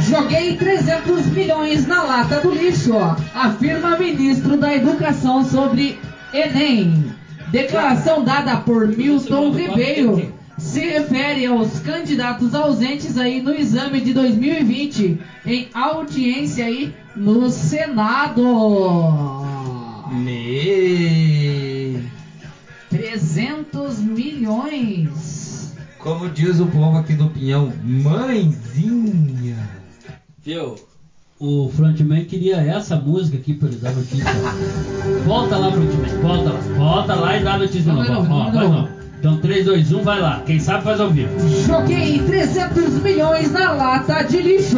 S5: Joguei 300 milhões na lata do lixo, afirma ministro da Educação sobre Enem. Declaração dada por Milton Ribeiro se refere aos candidatos ausentes aí no exame de 2020 em audiência aí no Senado.
S2: Me...
S5: 300 milhões.
S2: Como diz o povo aqui do Pinhão, mãezinha.
S1: Viu? O frontman queria essa música aqui pra ele dar notícia. volta lá, frontman, volta lá. Volta lá e dá notícia de novo. Ó, vai não. Então 3, 2, 1, vai lá. Quem sabe faz ao vivo.
S5: Joguei 300 milhões na lata de lixo,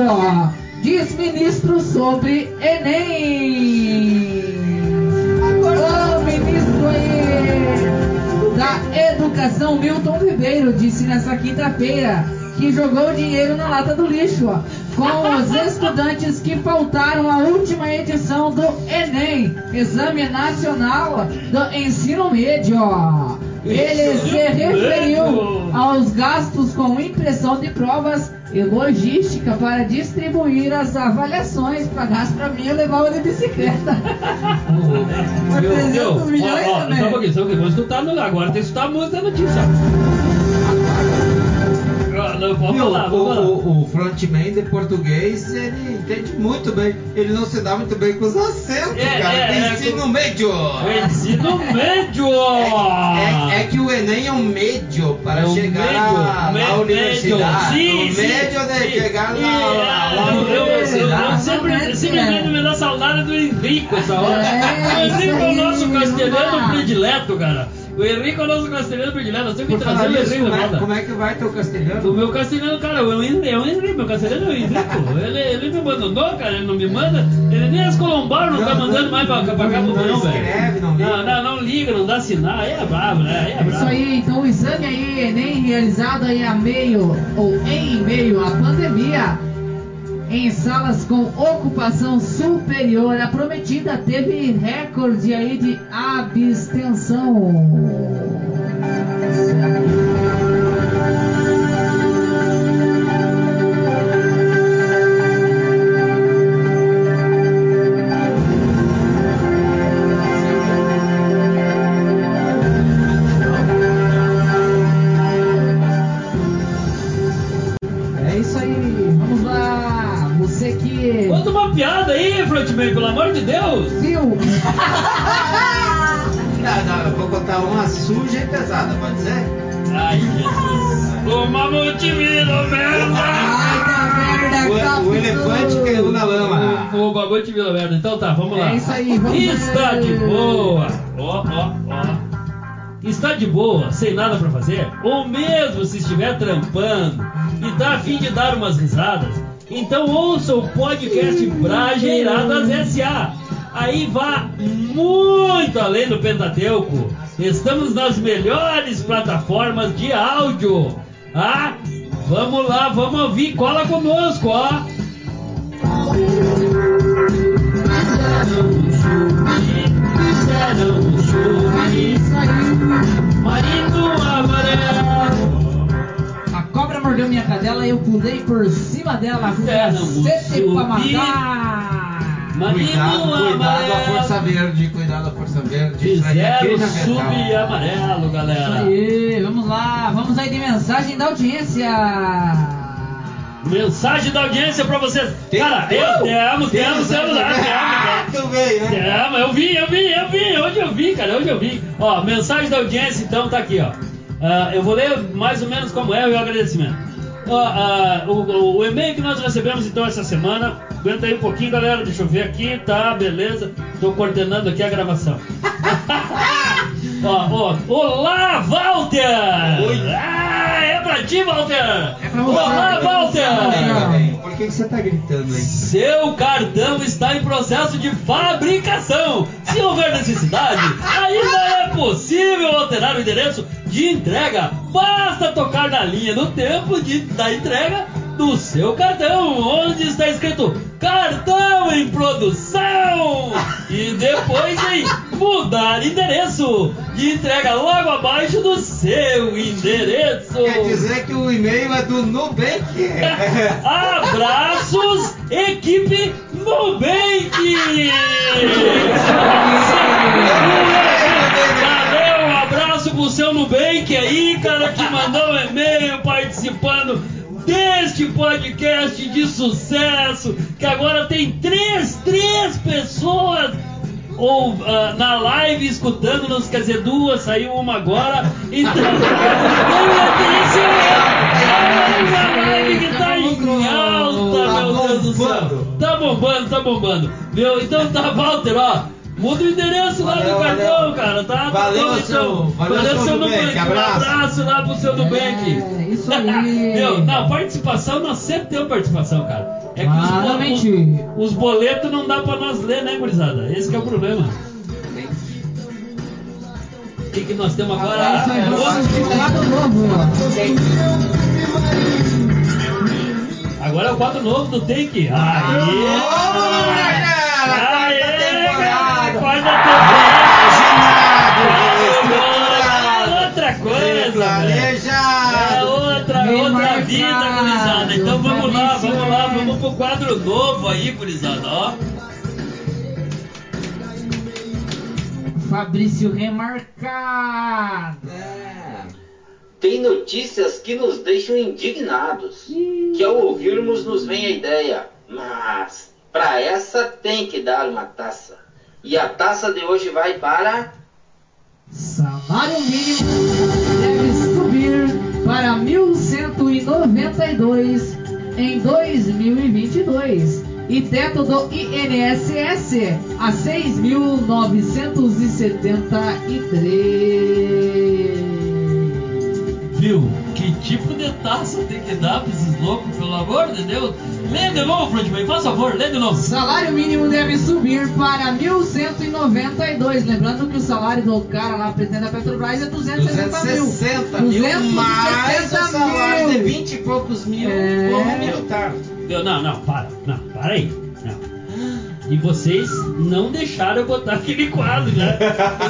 S5: diz ministro sobre Enem. O ministro da Educação, Milton Ribeiro, disse nessa quinta-feira que jogou dinheiro na lata do lixo com os estudantes que faltaram à última edição do Enem, Exame Nacional do Ensino Médio. Ele se referiu aos gastos com impressão de provas e logística para distribuir as avaliações pagadas para mim eu levava de bicicleta. Por 300 milhões
S1: ó, ó. Só um pouquinho, só um pouquinho. Vamos escutar agora, tem que escutar a música da notícia. Não, pode
S2: Viu,
S1: falar,
S2: o,
S1: falar.
S2: o, o frontman de português, ele entende muito bem. Ele não se dá muito bem com os acentos,
S1: É,
S2: cara.
S1: é, é,
S2: ensino
S1: com-
S2: médio.
S1: O ensino (laughs) médio!
S2: É, é que o Enem é um médio para
S1: É um
S2: chegar
S1: médio,
S2: à, à universidade.
S1: médio. Sim,
S2: o
S1: sim,
S2: médio de
S1: sim.
S2: chegar
S1: E,
S2: na,
S1: ah,
S2: na, na
S1: eu- eu- eu-
S2: universidade.
S1: Eu sempre, simplesmente me dá saudade do Henrico essa hora.
S5: É,
S1: o Henrico é o nosso castelhano predileto, cara. O Henrico é o nosso castelhano predileto. Nós temos que
S2: Por
S1: trazer o de
S2: como é, como é que vai teu castelhano?
S1: O meu castelhano, cara, é o Henrique, é o Henrique, meu castelhano é o Henrico. Ele, ele me abandonou, cara, ele não me manda. Ele nem as colombaram não,
S2: Não,
S1: tá mandando
S2: não,
S1: mais pra, pra cá
S2: não
S1: pro não, velho.
S2: escreve, não liga.
S1: Não, não, não liga, não dá sinal. Aí é brabo, né? Aí é
S5: É
S1: brabo.
S5: Isso aí, então o exame aí, Enem, realizado aí a meio ou em meio à pandemia, em salas com ocupação superior à prometida, teve recorde aí de abstenção. Aí, vamos
S1: Está
S5: ver.
S1: de boa. Ó, ó, ó. Está de boa, sem nada pra fazer? Ou mesmo se estiver trampando e tá a fim de dar umas risadas? Então ouça o podcast Brajeiradas S.A. Aí vá muito além do Pentateuco. Estamos nas melhores plataformas de áudio. Ah, vamos lá, vamos ouvir. Cola conosco, ó.
S5: A cobra mordeu minha cadela e eu pulei por cima dela. Cacete pra matar.
S1: Marido
S2: Cuidado, cuidado a
S1: amarelo.
S2: Força Verde, cuidado a Força Verde. Isso é
S1: Fizeram sub amarelo,
S5: Isso
S1: galera.
S5: aí, vamos lá, vamos aí de mensagem da audiência.
S1: Mensagem da audiência pra vocês.
S2: Tem-
S1: Cara, eu temos,
S2: tem
S1: temos, temos,
S2: Ah,
S1: temos.
S2: tu veio, né?
S1: Temos, eu vi, eu vi, eu vi, hoje eu vi, cara, hoje eu vi. Ó, mensagem da audiência, então, tá aqui, ó. Ah, eu vou ler mais ou menos como é o agradecimento. Ah, o, o- o e-mail que nós recebemos, então, essa semana. Aguenta aí um pouquinho, galera, deixa eu ver aqui, tá, beleza. Tô coordenando aqui a gravação. (laughs) ó, ó, olá, Walter! Ah, é pra ti, Walter!
S5: É pra você.
S1: Olá, Walter!
S2: Por que, que você tá gritando aí?
S1: Seu cartão está em processo de fabricação. Se houver necessidade, ainda é possível alterar o endereço de entrega. Basta tocar na linha no tempo de, da entrega do seu cartão, onde está escrito cartão em produção. E depois em mudar endereço. de entrega logo abaixo do seu endereço.
S2: Quer dizer que o e-mail é do Nubank. (laughs)
S1: Abraços, equipe Nubank! (laughs) Valeu, um abraço pro seu Nubank aí, cara, que mandou um e-mail participando deste podcast de sucesso, que agora tem três, três pessoas ou ah, na live escutando-nos, quer dizer, duas, saiu uma agora. Então, (laughs) esse é uma live que tá em alta, meu Deus do céu. Tá bombando, tá bombando. Meu, então tá, Walter, ó. Muda o endereço lá
S2: Valeu,
S1: do cartão,
S2: valeu.
S1: cara, tá?
S2: Valeu,
S1: tá
S2: seu-
S1: então.
S2: valeu, seu Nubank,
S1: Um
S2: abraço.
S1: abraço lá pro seu Nubank.
S5: É, isso aí. (laughs)
S1: Meu, não, participação, nós sempre temos participação, cara. É que os, bo-
S5: Claramente.
S1: os, os boletos não dá pra nós ler, né, gurizada? Esse que é o problema. O que, que nós temos agora?
S5: Isso aí,
S1: É. Agora é o quadro novo do Take. Aê! Aê!
S2: Temporada!
S1: É outra coisa, velho. É outra, outra vida, gurizada. Então vamos lá,
S5: Fabrício,
S1: vamos lá,
S5: é.
S1: vamos pro quadro novo aí, gurizada, ó.
S5: Fabrício remarcado.
S8: Tem notícias que nos deixam indignados, que ao ouvirmos nos vem a ideia, mas para essa tem que dar uma taça. E a taça de hoje vai para
S5: Salário mínimo deve subir para 1.192 em 2022 e teto do INSS a 6.973.
S1: Viu? Que tipo de taça tem que dar pra esses loucos, pelo amor de Deus? Lê de novo, Frontman, faz favor, lê de novo.
S5: Salário mínimo deve subir para 1.192. Lembrando que o salário do cara lá, presidente da Petrobras, é 260 mil.
S2: 260 mil,
S5: 260
S2: mais o salário
S5: mil.
S2: de 20 e poucos mil
S5: É.
S2: como militar.
S1: Não, não, não, para, não, para aí. Não. E vocês não deixaram eu botar aquele quadro, né?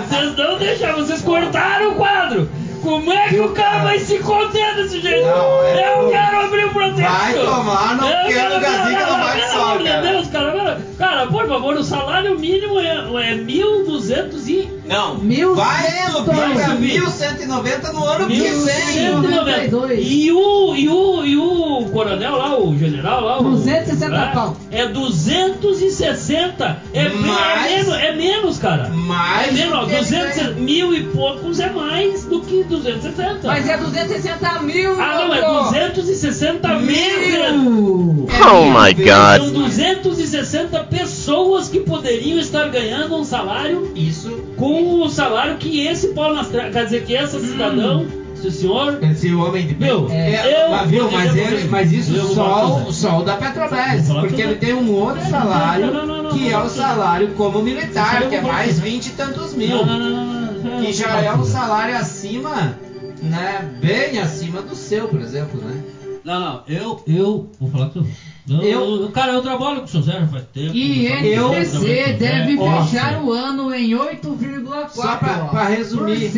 S1: Vocês não deixaram, vocês cortaram o quadro. Como é que o cara vai se conter desse jeito?
S2: Não, é
S1: eu quero abrir o protesto.
S2: Vai tomar no
S1: Eu quero-
S2: Gazica
S1: não,
S2: não
S1: não,
S2: vai
S1: pelo amor de. Deus, cara, cara, cara, por favor, o salário mínimo é, é 1.200 e...
S2: Não,
S5: Mil
S2: vai subir
S1: subir.
S2: 1190 no ano que vem.
S1: 1.192. E o, e o, e o coronel lá, o general lá, o,
S5: 260
S1: né,
S5: pau.
S1: É 260. É,
S2: Mais-
S1: é, menos, é menos, cara.
S2: Mais
S1: é menos, ó,
S2: do que ele
S1: 200, mil e poucos é mais do que 260.
S5: Mas é 260 mil.
S1: Ah, não, é
S5: louco.
S1: 260 mil.
S5: Mil.
S7: Oh my
S1: São
S7: god.
S1: 260 pessoas que poderiam estar ganhando um salário
S2: Isso,
S1: com o salário que esse Paulo Nastra... Quer dizer que esse cidadão, esse senhor,
S2: esse homem de bem.
S1: Meu,
S2: É,
S1: eu-
S2: mas, viu, mas, ele, mas isso só, o- só o da Petrobras, porque ele tem um outro salário,
S1: Não, não, não,
S2: que é o salário como militar, que é mais. 20 e tantos mil.
S1: Não, não, não, não, não,
S2: Que já é um salário acima, né? Bem acima do seu, por exemplo, né?
S1: Não, não, eu, eu, vou falar tudo. Eu,
S2: Eu-
S1: cara, eu trabalho com o seu Zé já faz tempo.
S5: E
S1: eu
S5: INPC deve
S2: Ó,
S5: fechar o ano em 8,4%.
S2: Só pra- pra resumir.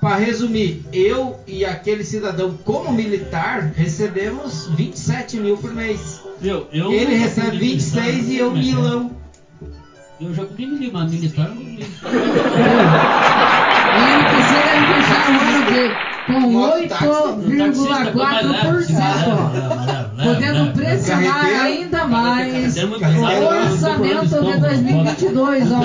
S2: Para resumir, eu e aquele cidadão como militar recebemos 27 mil por mês.
S1: Eu, eu
S2: Ele recebe
S1: comi
S2: 26
S1: militar,
S2: e eu
S1: é é?
S2: milão.
S1: Eu já comi militar, não comi. (laughs)
S5: E deve fechar o ano de, com
S2: Mototáxi,
S1: Taxista,
S5: 8,4%. Podendo pressionar
S2: Carreteiro.
S5: ainda mais o orçamento
S1: né?
S5: de 2022, ó.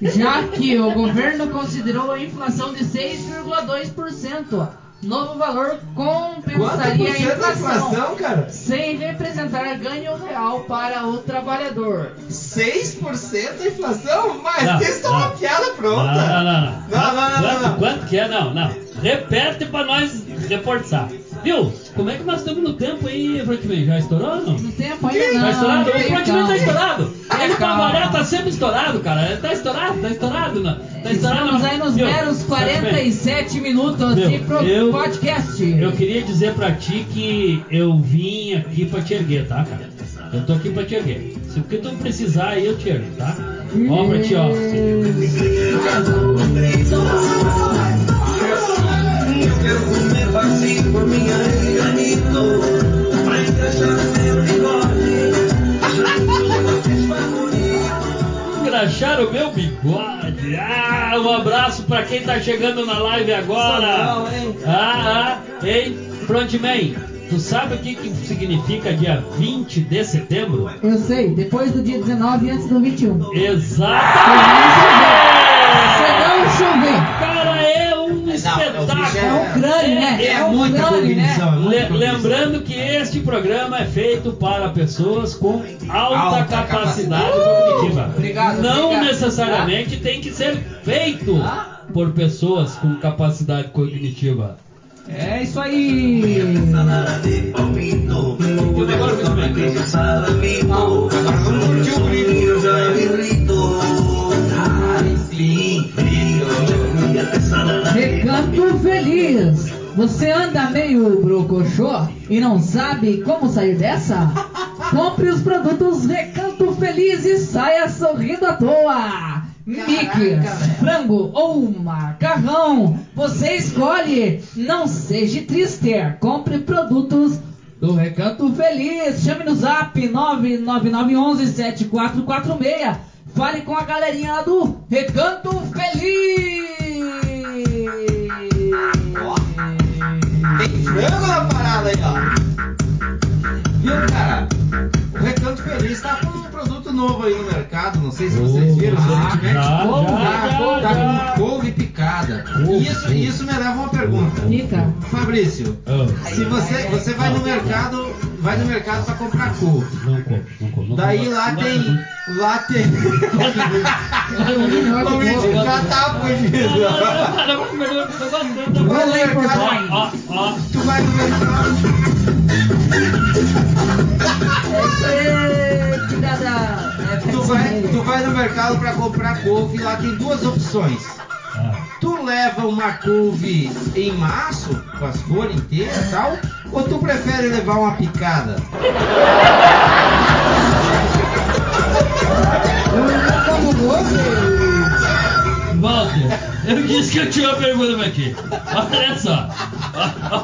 S5: Já que o governo considerou a inflação de 6,2%. Novo valor compensaria a inflação,
S2: inflação,
S5: sem representar ganho real para o trabalhador.
S2: 6% da inflação? Mas
S1: Não,
S2: isso é uma
S1: não.
S2: piada
S1: Não,
S2: pronta.
S1: não, não, não.
S2: Não, não, não,
S1: quanto,
S2: não, não.
S1: quanto que é? Não, não. Repete pra nós reportar. Viu? Como é que nós estamos no tempo aí, Frontman? Já estourou ou não?
S5: No tempo ainda
S1: Tá
S5: não.
S1: estourado? O Frontman tá estourado. Ele pra
S5: calma.
S1: variar tá sempre estourado, cara. Ele tá estourado, tá estourado. Não. Tá estourado.
S5: Estamos aí nos
S1: Viu?
S5: meros
S1: Frontman,
S5: 47 minutos
S1: Meu,
S5: de pro-
S1: eu-
S5: podcast.
S1: Eu queria dizer pra ti que eu vim aqui pra te erguer, tá, cara? Eu tô aqui pra te erguer. Se o que tu precisar aí, eu te ergo, tá? Ó pra ti, ó.
S6: Eu quero comer vazio por minha Pra encaixar meu bigode
S1: Engraxar o meu bigode. Ah, um abraço pra quem tá chegando na live agora. Ah, ah, hein? Frontman, tu sabe o que, que significa dia 20 de setembro?
S5: Eu sei, depois do dia 19 antes do 21.
S1: Exatamente!
S5: Se não chover.
S1: Cara, é um
S2: Não, é bicho
S1: espetáculo.
S5: É um crânio, né?
S2: É
S5: um
S2: muita
S5: crânio, né?
S2: é
S1: Le- lembrando que este programa é feito para pessoas com alta,
S2: Alta
S1: capacidade
S2: capacidade.
S1: cognitiva.
S5: Obrigado,
S1: Não
S5: obrigado.
S1: necessariamente tem que ser feito
S5: Ah.
S1: por pessoas com capacidade cognitiva.
S5: É isso aí.
S2: Agora grito.
S5: Recanto feliz. Você anda meio brocochô e não sabe como sair dessa? (laughs) Compre os produtos Recanto Feliz e saia sorrindo à toa. Mix, frango ou macarrão, você escolhe. Não seja triste, compre produtos do Recanto Feliz. Chame no zap 999117446. Fale com a galerinha do Recanto Feliz.
S2: Tem frango na parada aí, ó. Viu, cara? O Recanto Feliz tá com novo aí no mercado. Não sei se vocês viram
S1: Ah,
S2: recentemente.
S1: já,
S2: Couve,
S1: já,
S2: tá,
S1: já,
S2: tá com couve picada.
S1: Couve,
S2: Isso,
S1: couve.
S2: isso me leva a uma pergunta.
S5: Fica.
S2: Fabrício,
S1: Ah,
S2: se você, você vai no mercado, vai no mercado pra comprar couve.
S1: não como, não como. Não
S2: Daí lá
S1: Não
S2: tem. Lá tem. Covid
S5: couve.
S2: já tá fugindo. Tu vai no mercado. Tu vai no mercado.
S5: É, cuidada. É,
S2: Tu vai, tu vai no mercado pra comprar couve, lá tem duas opções.
S1: ah.
S2: Tu leva uma couve em maço, com as folhas inteiras e tal, ou tu prefere levar uma picada?
S5: Como você?
S1: Walter, eu disse que eu tinha uma pergunta aqui. Olha só,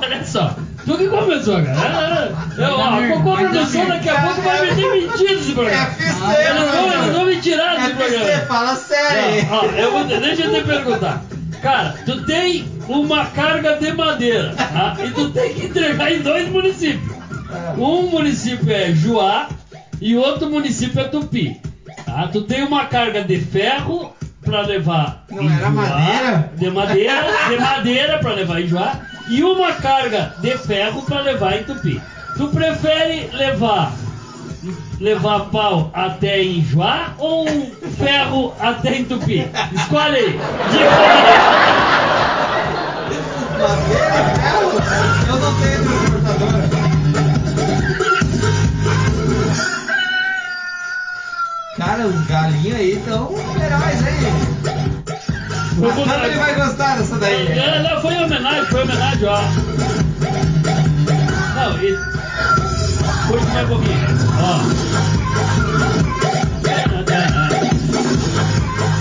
S1: olha só. Tu que começou, cara. Eu, ó, a Cocô Produção daqui a pouco vai me demitir desse programa.
S2: FC,
S1: Eles vão, eles vão me tirar desse
S2: FC,
S1: programa.
S2: fala sério.
S1: Não, ó, eu vou, deixa eu te perguntar. Cara, tu tem uma carga de madeira tá? e tu tem que entregar em dois municípios. Um município é Juá e outro município é Tupi. Tá? Tu tem uma carga de ferro pra levar
S2: Não
S1: em
S2: era
S1: Juá,
S2: madeira?
S1: De madeira, de madeira pra levar em Juá e uma carga de ferro pra levar em Tupi. Tu prefere levar levar pau até Juá ou ferro até em Tupi? Escolhe aí.
S2: E ferro?
S1: Homenagem, ó. Não, e. Curte mais um pouquinho. Ó.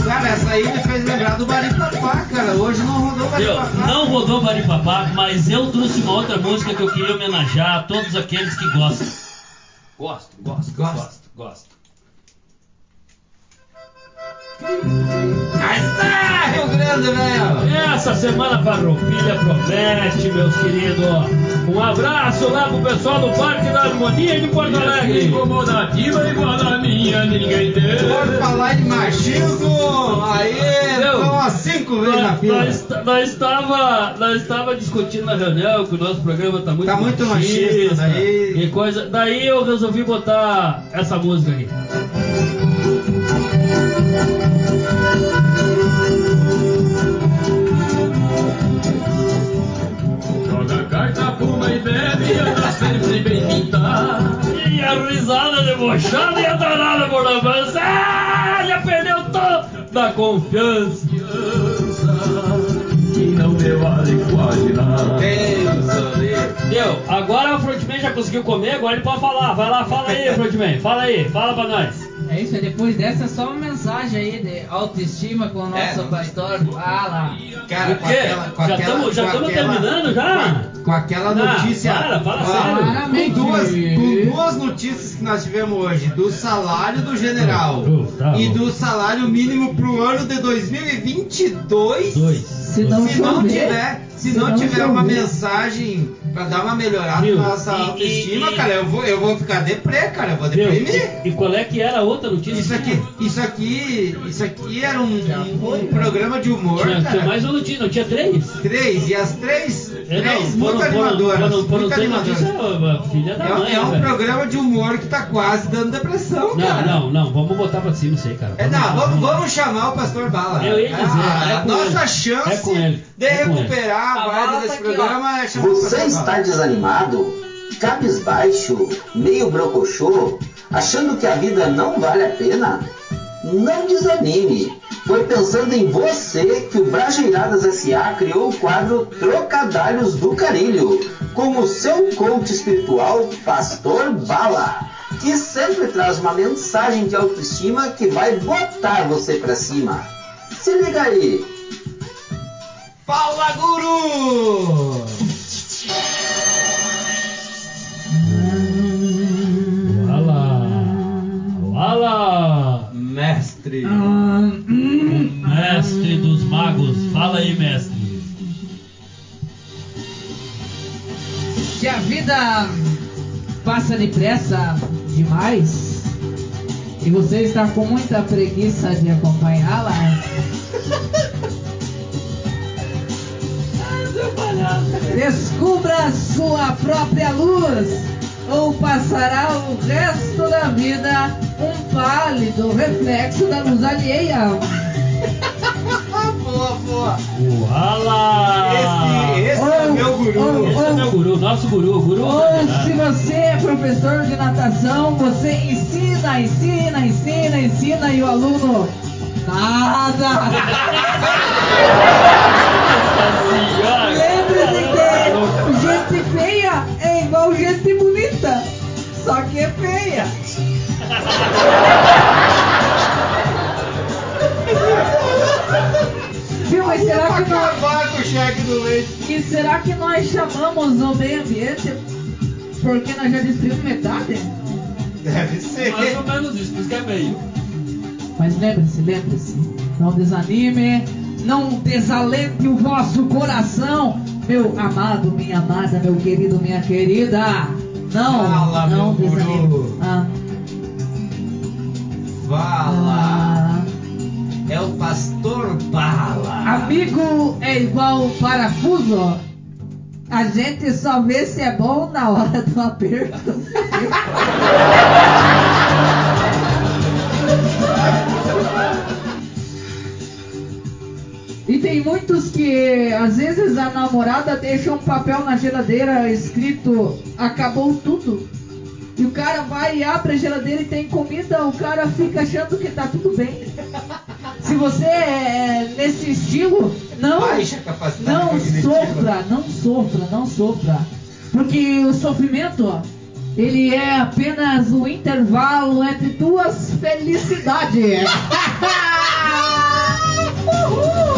S2: Cara, essa aí me fez lembrar do Baripapá, cara. Hoje não rodou? Baripapá.
S1: Não rodou Baripapá, mas eu trouxe uma outra música que eu queria homenagear a todos aqueles que gostam. Gosto, gosto,
S2: Gosto.
S1: gosto, gosto.
S2: Aí está, Rio Grande, velho.
S1: Essa semana Farroupilha promete, meus queridos. Um abraço lá pro pessoal do Parque da Harmonia de Porto Alegre.
S6: Incomodativa igual a minha, ninguém tem.
S2: Por falar em machismo, aí estão as cinco vezes na
S1: Nós,
S2: fila.
S1: nós, nós estava nós estava discutindo na reunião que o nosso programa tá muito
S2: Tá muito machista, daí-
S1: e coisa. Daí eu resolvi botar essa música aqui.
S6: Carta, fuma e bebe, anda sempre bem pintado.
S1: E a risada debochada e a danada por lambança. Ah, já perdeu toda a confiança.
S6: Que não me vale quase nada.
S1: Entendeu? Agora o Frontman já conseguiu comer, agora ele pode falar. Vai lá, fala aí, Frontman. Fala aí, fala pra nós.
S5: É isso, é depois dessa é só uma mensagem aí de autoestima com o nosso
S2: É.
S5: pastor Bala.
S2: Cara, com aquela. Com
S1: Já tamo
S2: aquela-
S1: terminando já?
S2: Com, com aquela
S1: Não,
S2: notícia.
S1: para, fala
S2: ó,
S1: sério.
S2: Com duas, com duas notícias que nós tivemos hoje: do salário do general
S1: Oh, tá
S2: e
S1: bom.
S2: do salário mínimo pro ano de 2022.
S1: Dois.
S5: Se não
S2: se não tiver, se,
S5: se
S2: não,
S5: não
S2: tiver uma mensagem pra dar uma melhorada
S1: Viu?
S2: na nossa
S1: E-
S2: autoestima,
S1: e-
S2: cara, eu vou, eu vou ficar deprê, cara, eu vou deprimir.
S1: E, e qual é que era a outra notícia?
S2: Isso aqui, isso aqui, isso aqui era um, um- um programa de humor,
S1: Tinha,
S2: cara.
S1: tinha mais uma notícia, não tinha três?
S2: Três, e as três,
S1: É,
S2: três
S1: não,
S2: muito
S1: foram,
S2: animadoras.
S1: foram, foram
S2: muito animadoras.
S1: ó, da
S2: É,
S1: mãe,
S2: é um
S1: velho?
S2: programa de humor que tá quase dando depressão, cara.
S1: Não, não, não, vamos botar pra cima isso aí, cara.
S2: É, não, vamos, vamos chamar o Pastor Bala.
S1: Eu ia dizer,
S2: a,
S1: é
S2: a nossa
S1: ele.
S2: chance
S1: É
S2: de
S1: É
S2: recuperar a
S5: A
S2: vibe
S5: Bala
S2: desse
S5: tá aqui,
S2: programa é chamar o
S8: Você está desanimado, cabisbaixo, meio brocochô, achando que a vida não vale a pena? Não desanime. Foi pensando em você que o Brajeiradas S.A. criou o quadro Trocadalhos do Carilho, com o seu coach espiritual, Pastor Bala, que sempre traz uma mensagem de autoestima que vai botar você pra cima. Se liga aí!
S2: Fala, guru!
S1: Wala! Wala!
S2: Mestre.
S1: O mestre dos magos. Fala aí, mestre.
S5: Se a vida passa depressa demais e você está com muita preguiça de acompanhá-la, descubra sua própria luz ou passará o resto da vida um pálido reflexo da luz alheia. (laughs)
S2: boa, boa. Esse, esse é o meu guru.
S1: Esse é meu guru, nosso guru, guru.
S5: Ou se você é professor de natação, você ensina, ensina, ensina, ensina e o aluno nada. (laughs) Lembre-se só que é feia. Viu, mas será que nós...
S2: acabar com o cheque do leite.
S5: E será que nós chamamos o meio ambiente porque nós já destruímos metade?
S2: Deve ser.
S1: Mais ou menos isso, por isso que é meio.
S5: Mas lembre-se, lembre-se, não desanime, não desalente o vosso coração, meu amado, minha amada, meu querido, minha querida. Não,
S2: Fala,
S5: não
S2: meu guru.
S5: Ah,
S2: Fala.
S5: ah,
S2: É o Pastor Bala.
S5: amigo é igual parafuso. A gente só vê se é bom na hora do aperto. (laughs) tem muitos que às vezes a namorada deixa um papel na geladeira escrito acabou tudo. E o cara vai e abre a geladeira e tem comida, o cara fica achando que tá tudo bem. (laughs) Se você é nesse estilo, não, não sofra, não sofra, não sofra. Porque o sofrimento, ele é apenas o intervalo entre duas felicidades. (laughs) Uhul!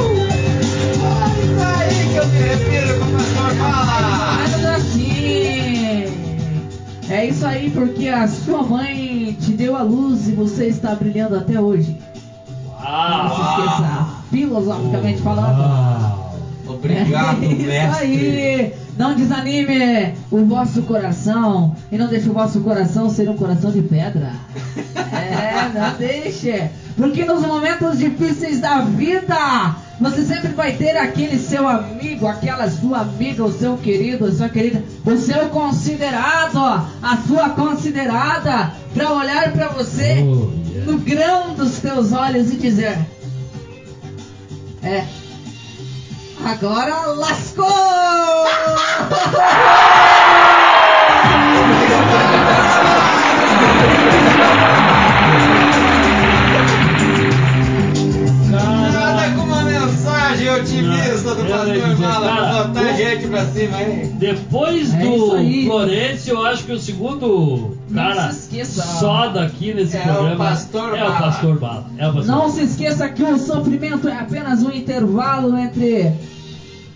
S2: Que eu me refiro com o Pastor Bala.
S5: Mas assim, é isso aí porque a sua mãe te deu a luz e você está brilhando até hoje. Não se esqueça, filosoficamente falando.
S2: Obrigado,
S5: é isso
S2: mestre.
S5: aí. Não desanime o vosso coração e não deixe o vosso coração ser um coração de pedra. É, não deixe. Porque nos momentos difíceis da vida, você sempre vai ter aquele seu amigo, aquela sua amiga, o seu querido, a sua querida, o seu considerado, a sua considerada, para olhar para você
S1: Oh, yeah.
S5: no grão dos teus olhos e dizer: É, agora lascou!
S2: Nada com uma mensagem otimista do
S1: eu
S2: Pastor
S1: cara,
S2: pra botar
S1: o-
S2: gente pra cima aí.
S1: Depois
S5: É
S1: do,
S5: isso
S1: o segundo
S5: Não
S1: cara
S5: se esqueça.
S1: soda aqui nesse
S2: É o
S1: programa
S2: Pastor
S1: é o. Pastor Bala. É o Pastor
S5: Não
S1: Bala.
S5: se esqueça que o sofrimento é apenas um intervalo entre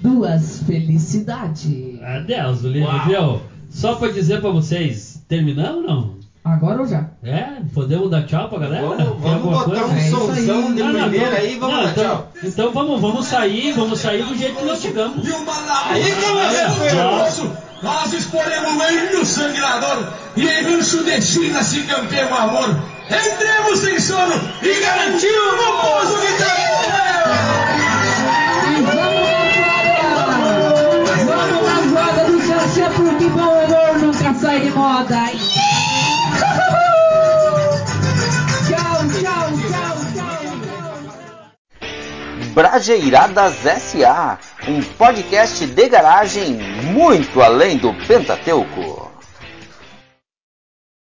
S5: duas felicidades.
S1: É Deus, o livro, viu? Só pra dizer pra vocês, terminamos ou não?
S5: Agora ou já?
S1: É, podemos dar tchau pra galera?
S2: Vamos-
S1: Tem
S2: vamos botar um
S5: É
S2: somzão de
S1: Não, não,
S2: primeira
S1: então-
S2: aí, vamos
S1: não,
S2: dar
S1: então,
S2: tchau.
S1: Então vamos, vamos sair, vamos sair do jeito que nós chegamos.
S4: E uma lágrima
S2: Aí que eu me
S4: no
S2: refiro.
S4: rosto, Nós exporemos o índio sangrador e em rancho de China se campeia o amor. Entremos sem sono e garantimos o pouso que
S5: vamos Xanxê porque bom humor nunca sai de moda. Tchau, tchau, tchau, tchau.
S8: Brajeiradas SA, um podcast de garagem muito além do Pentateuco.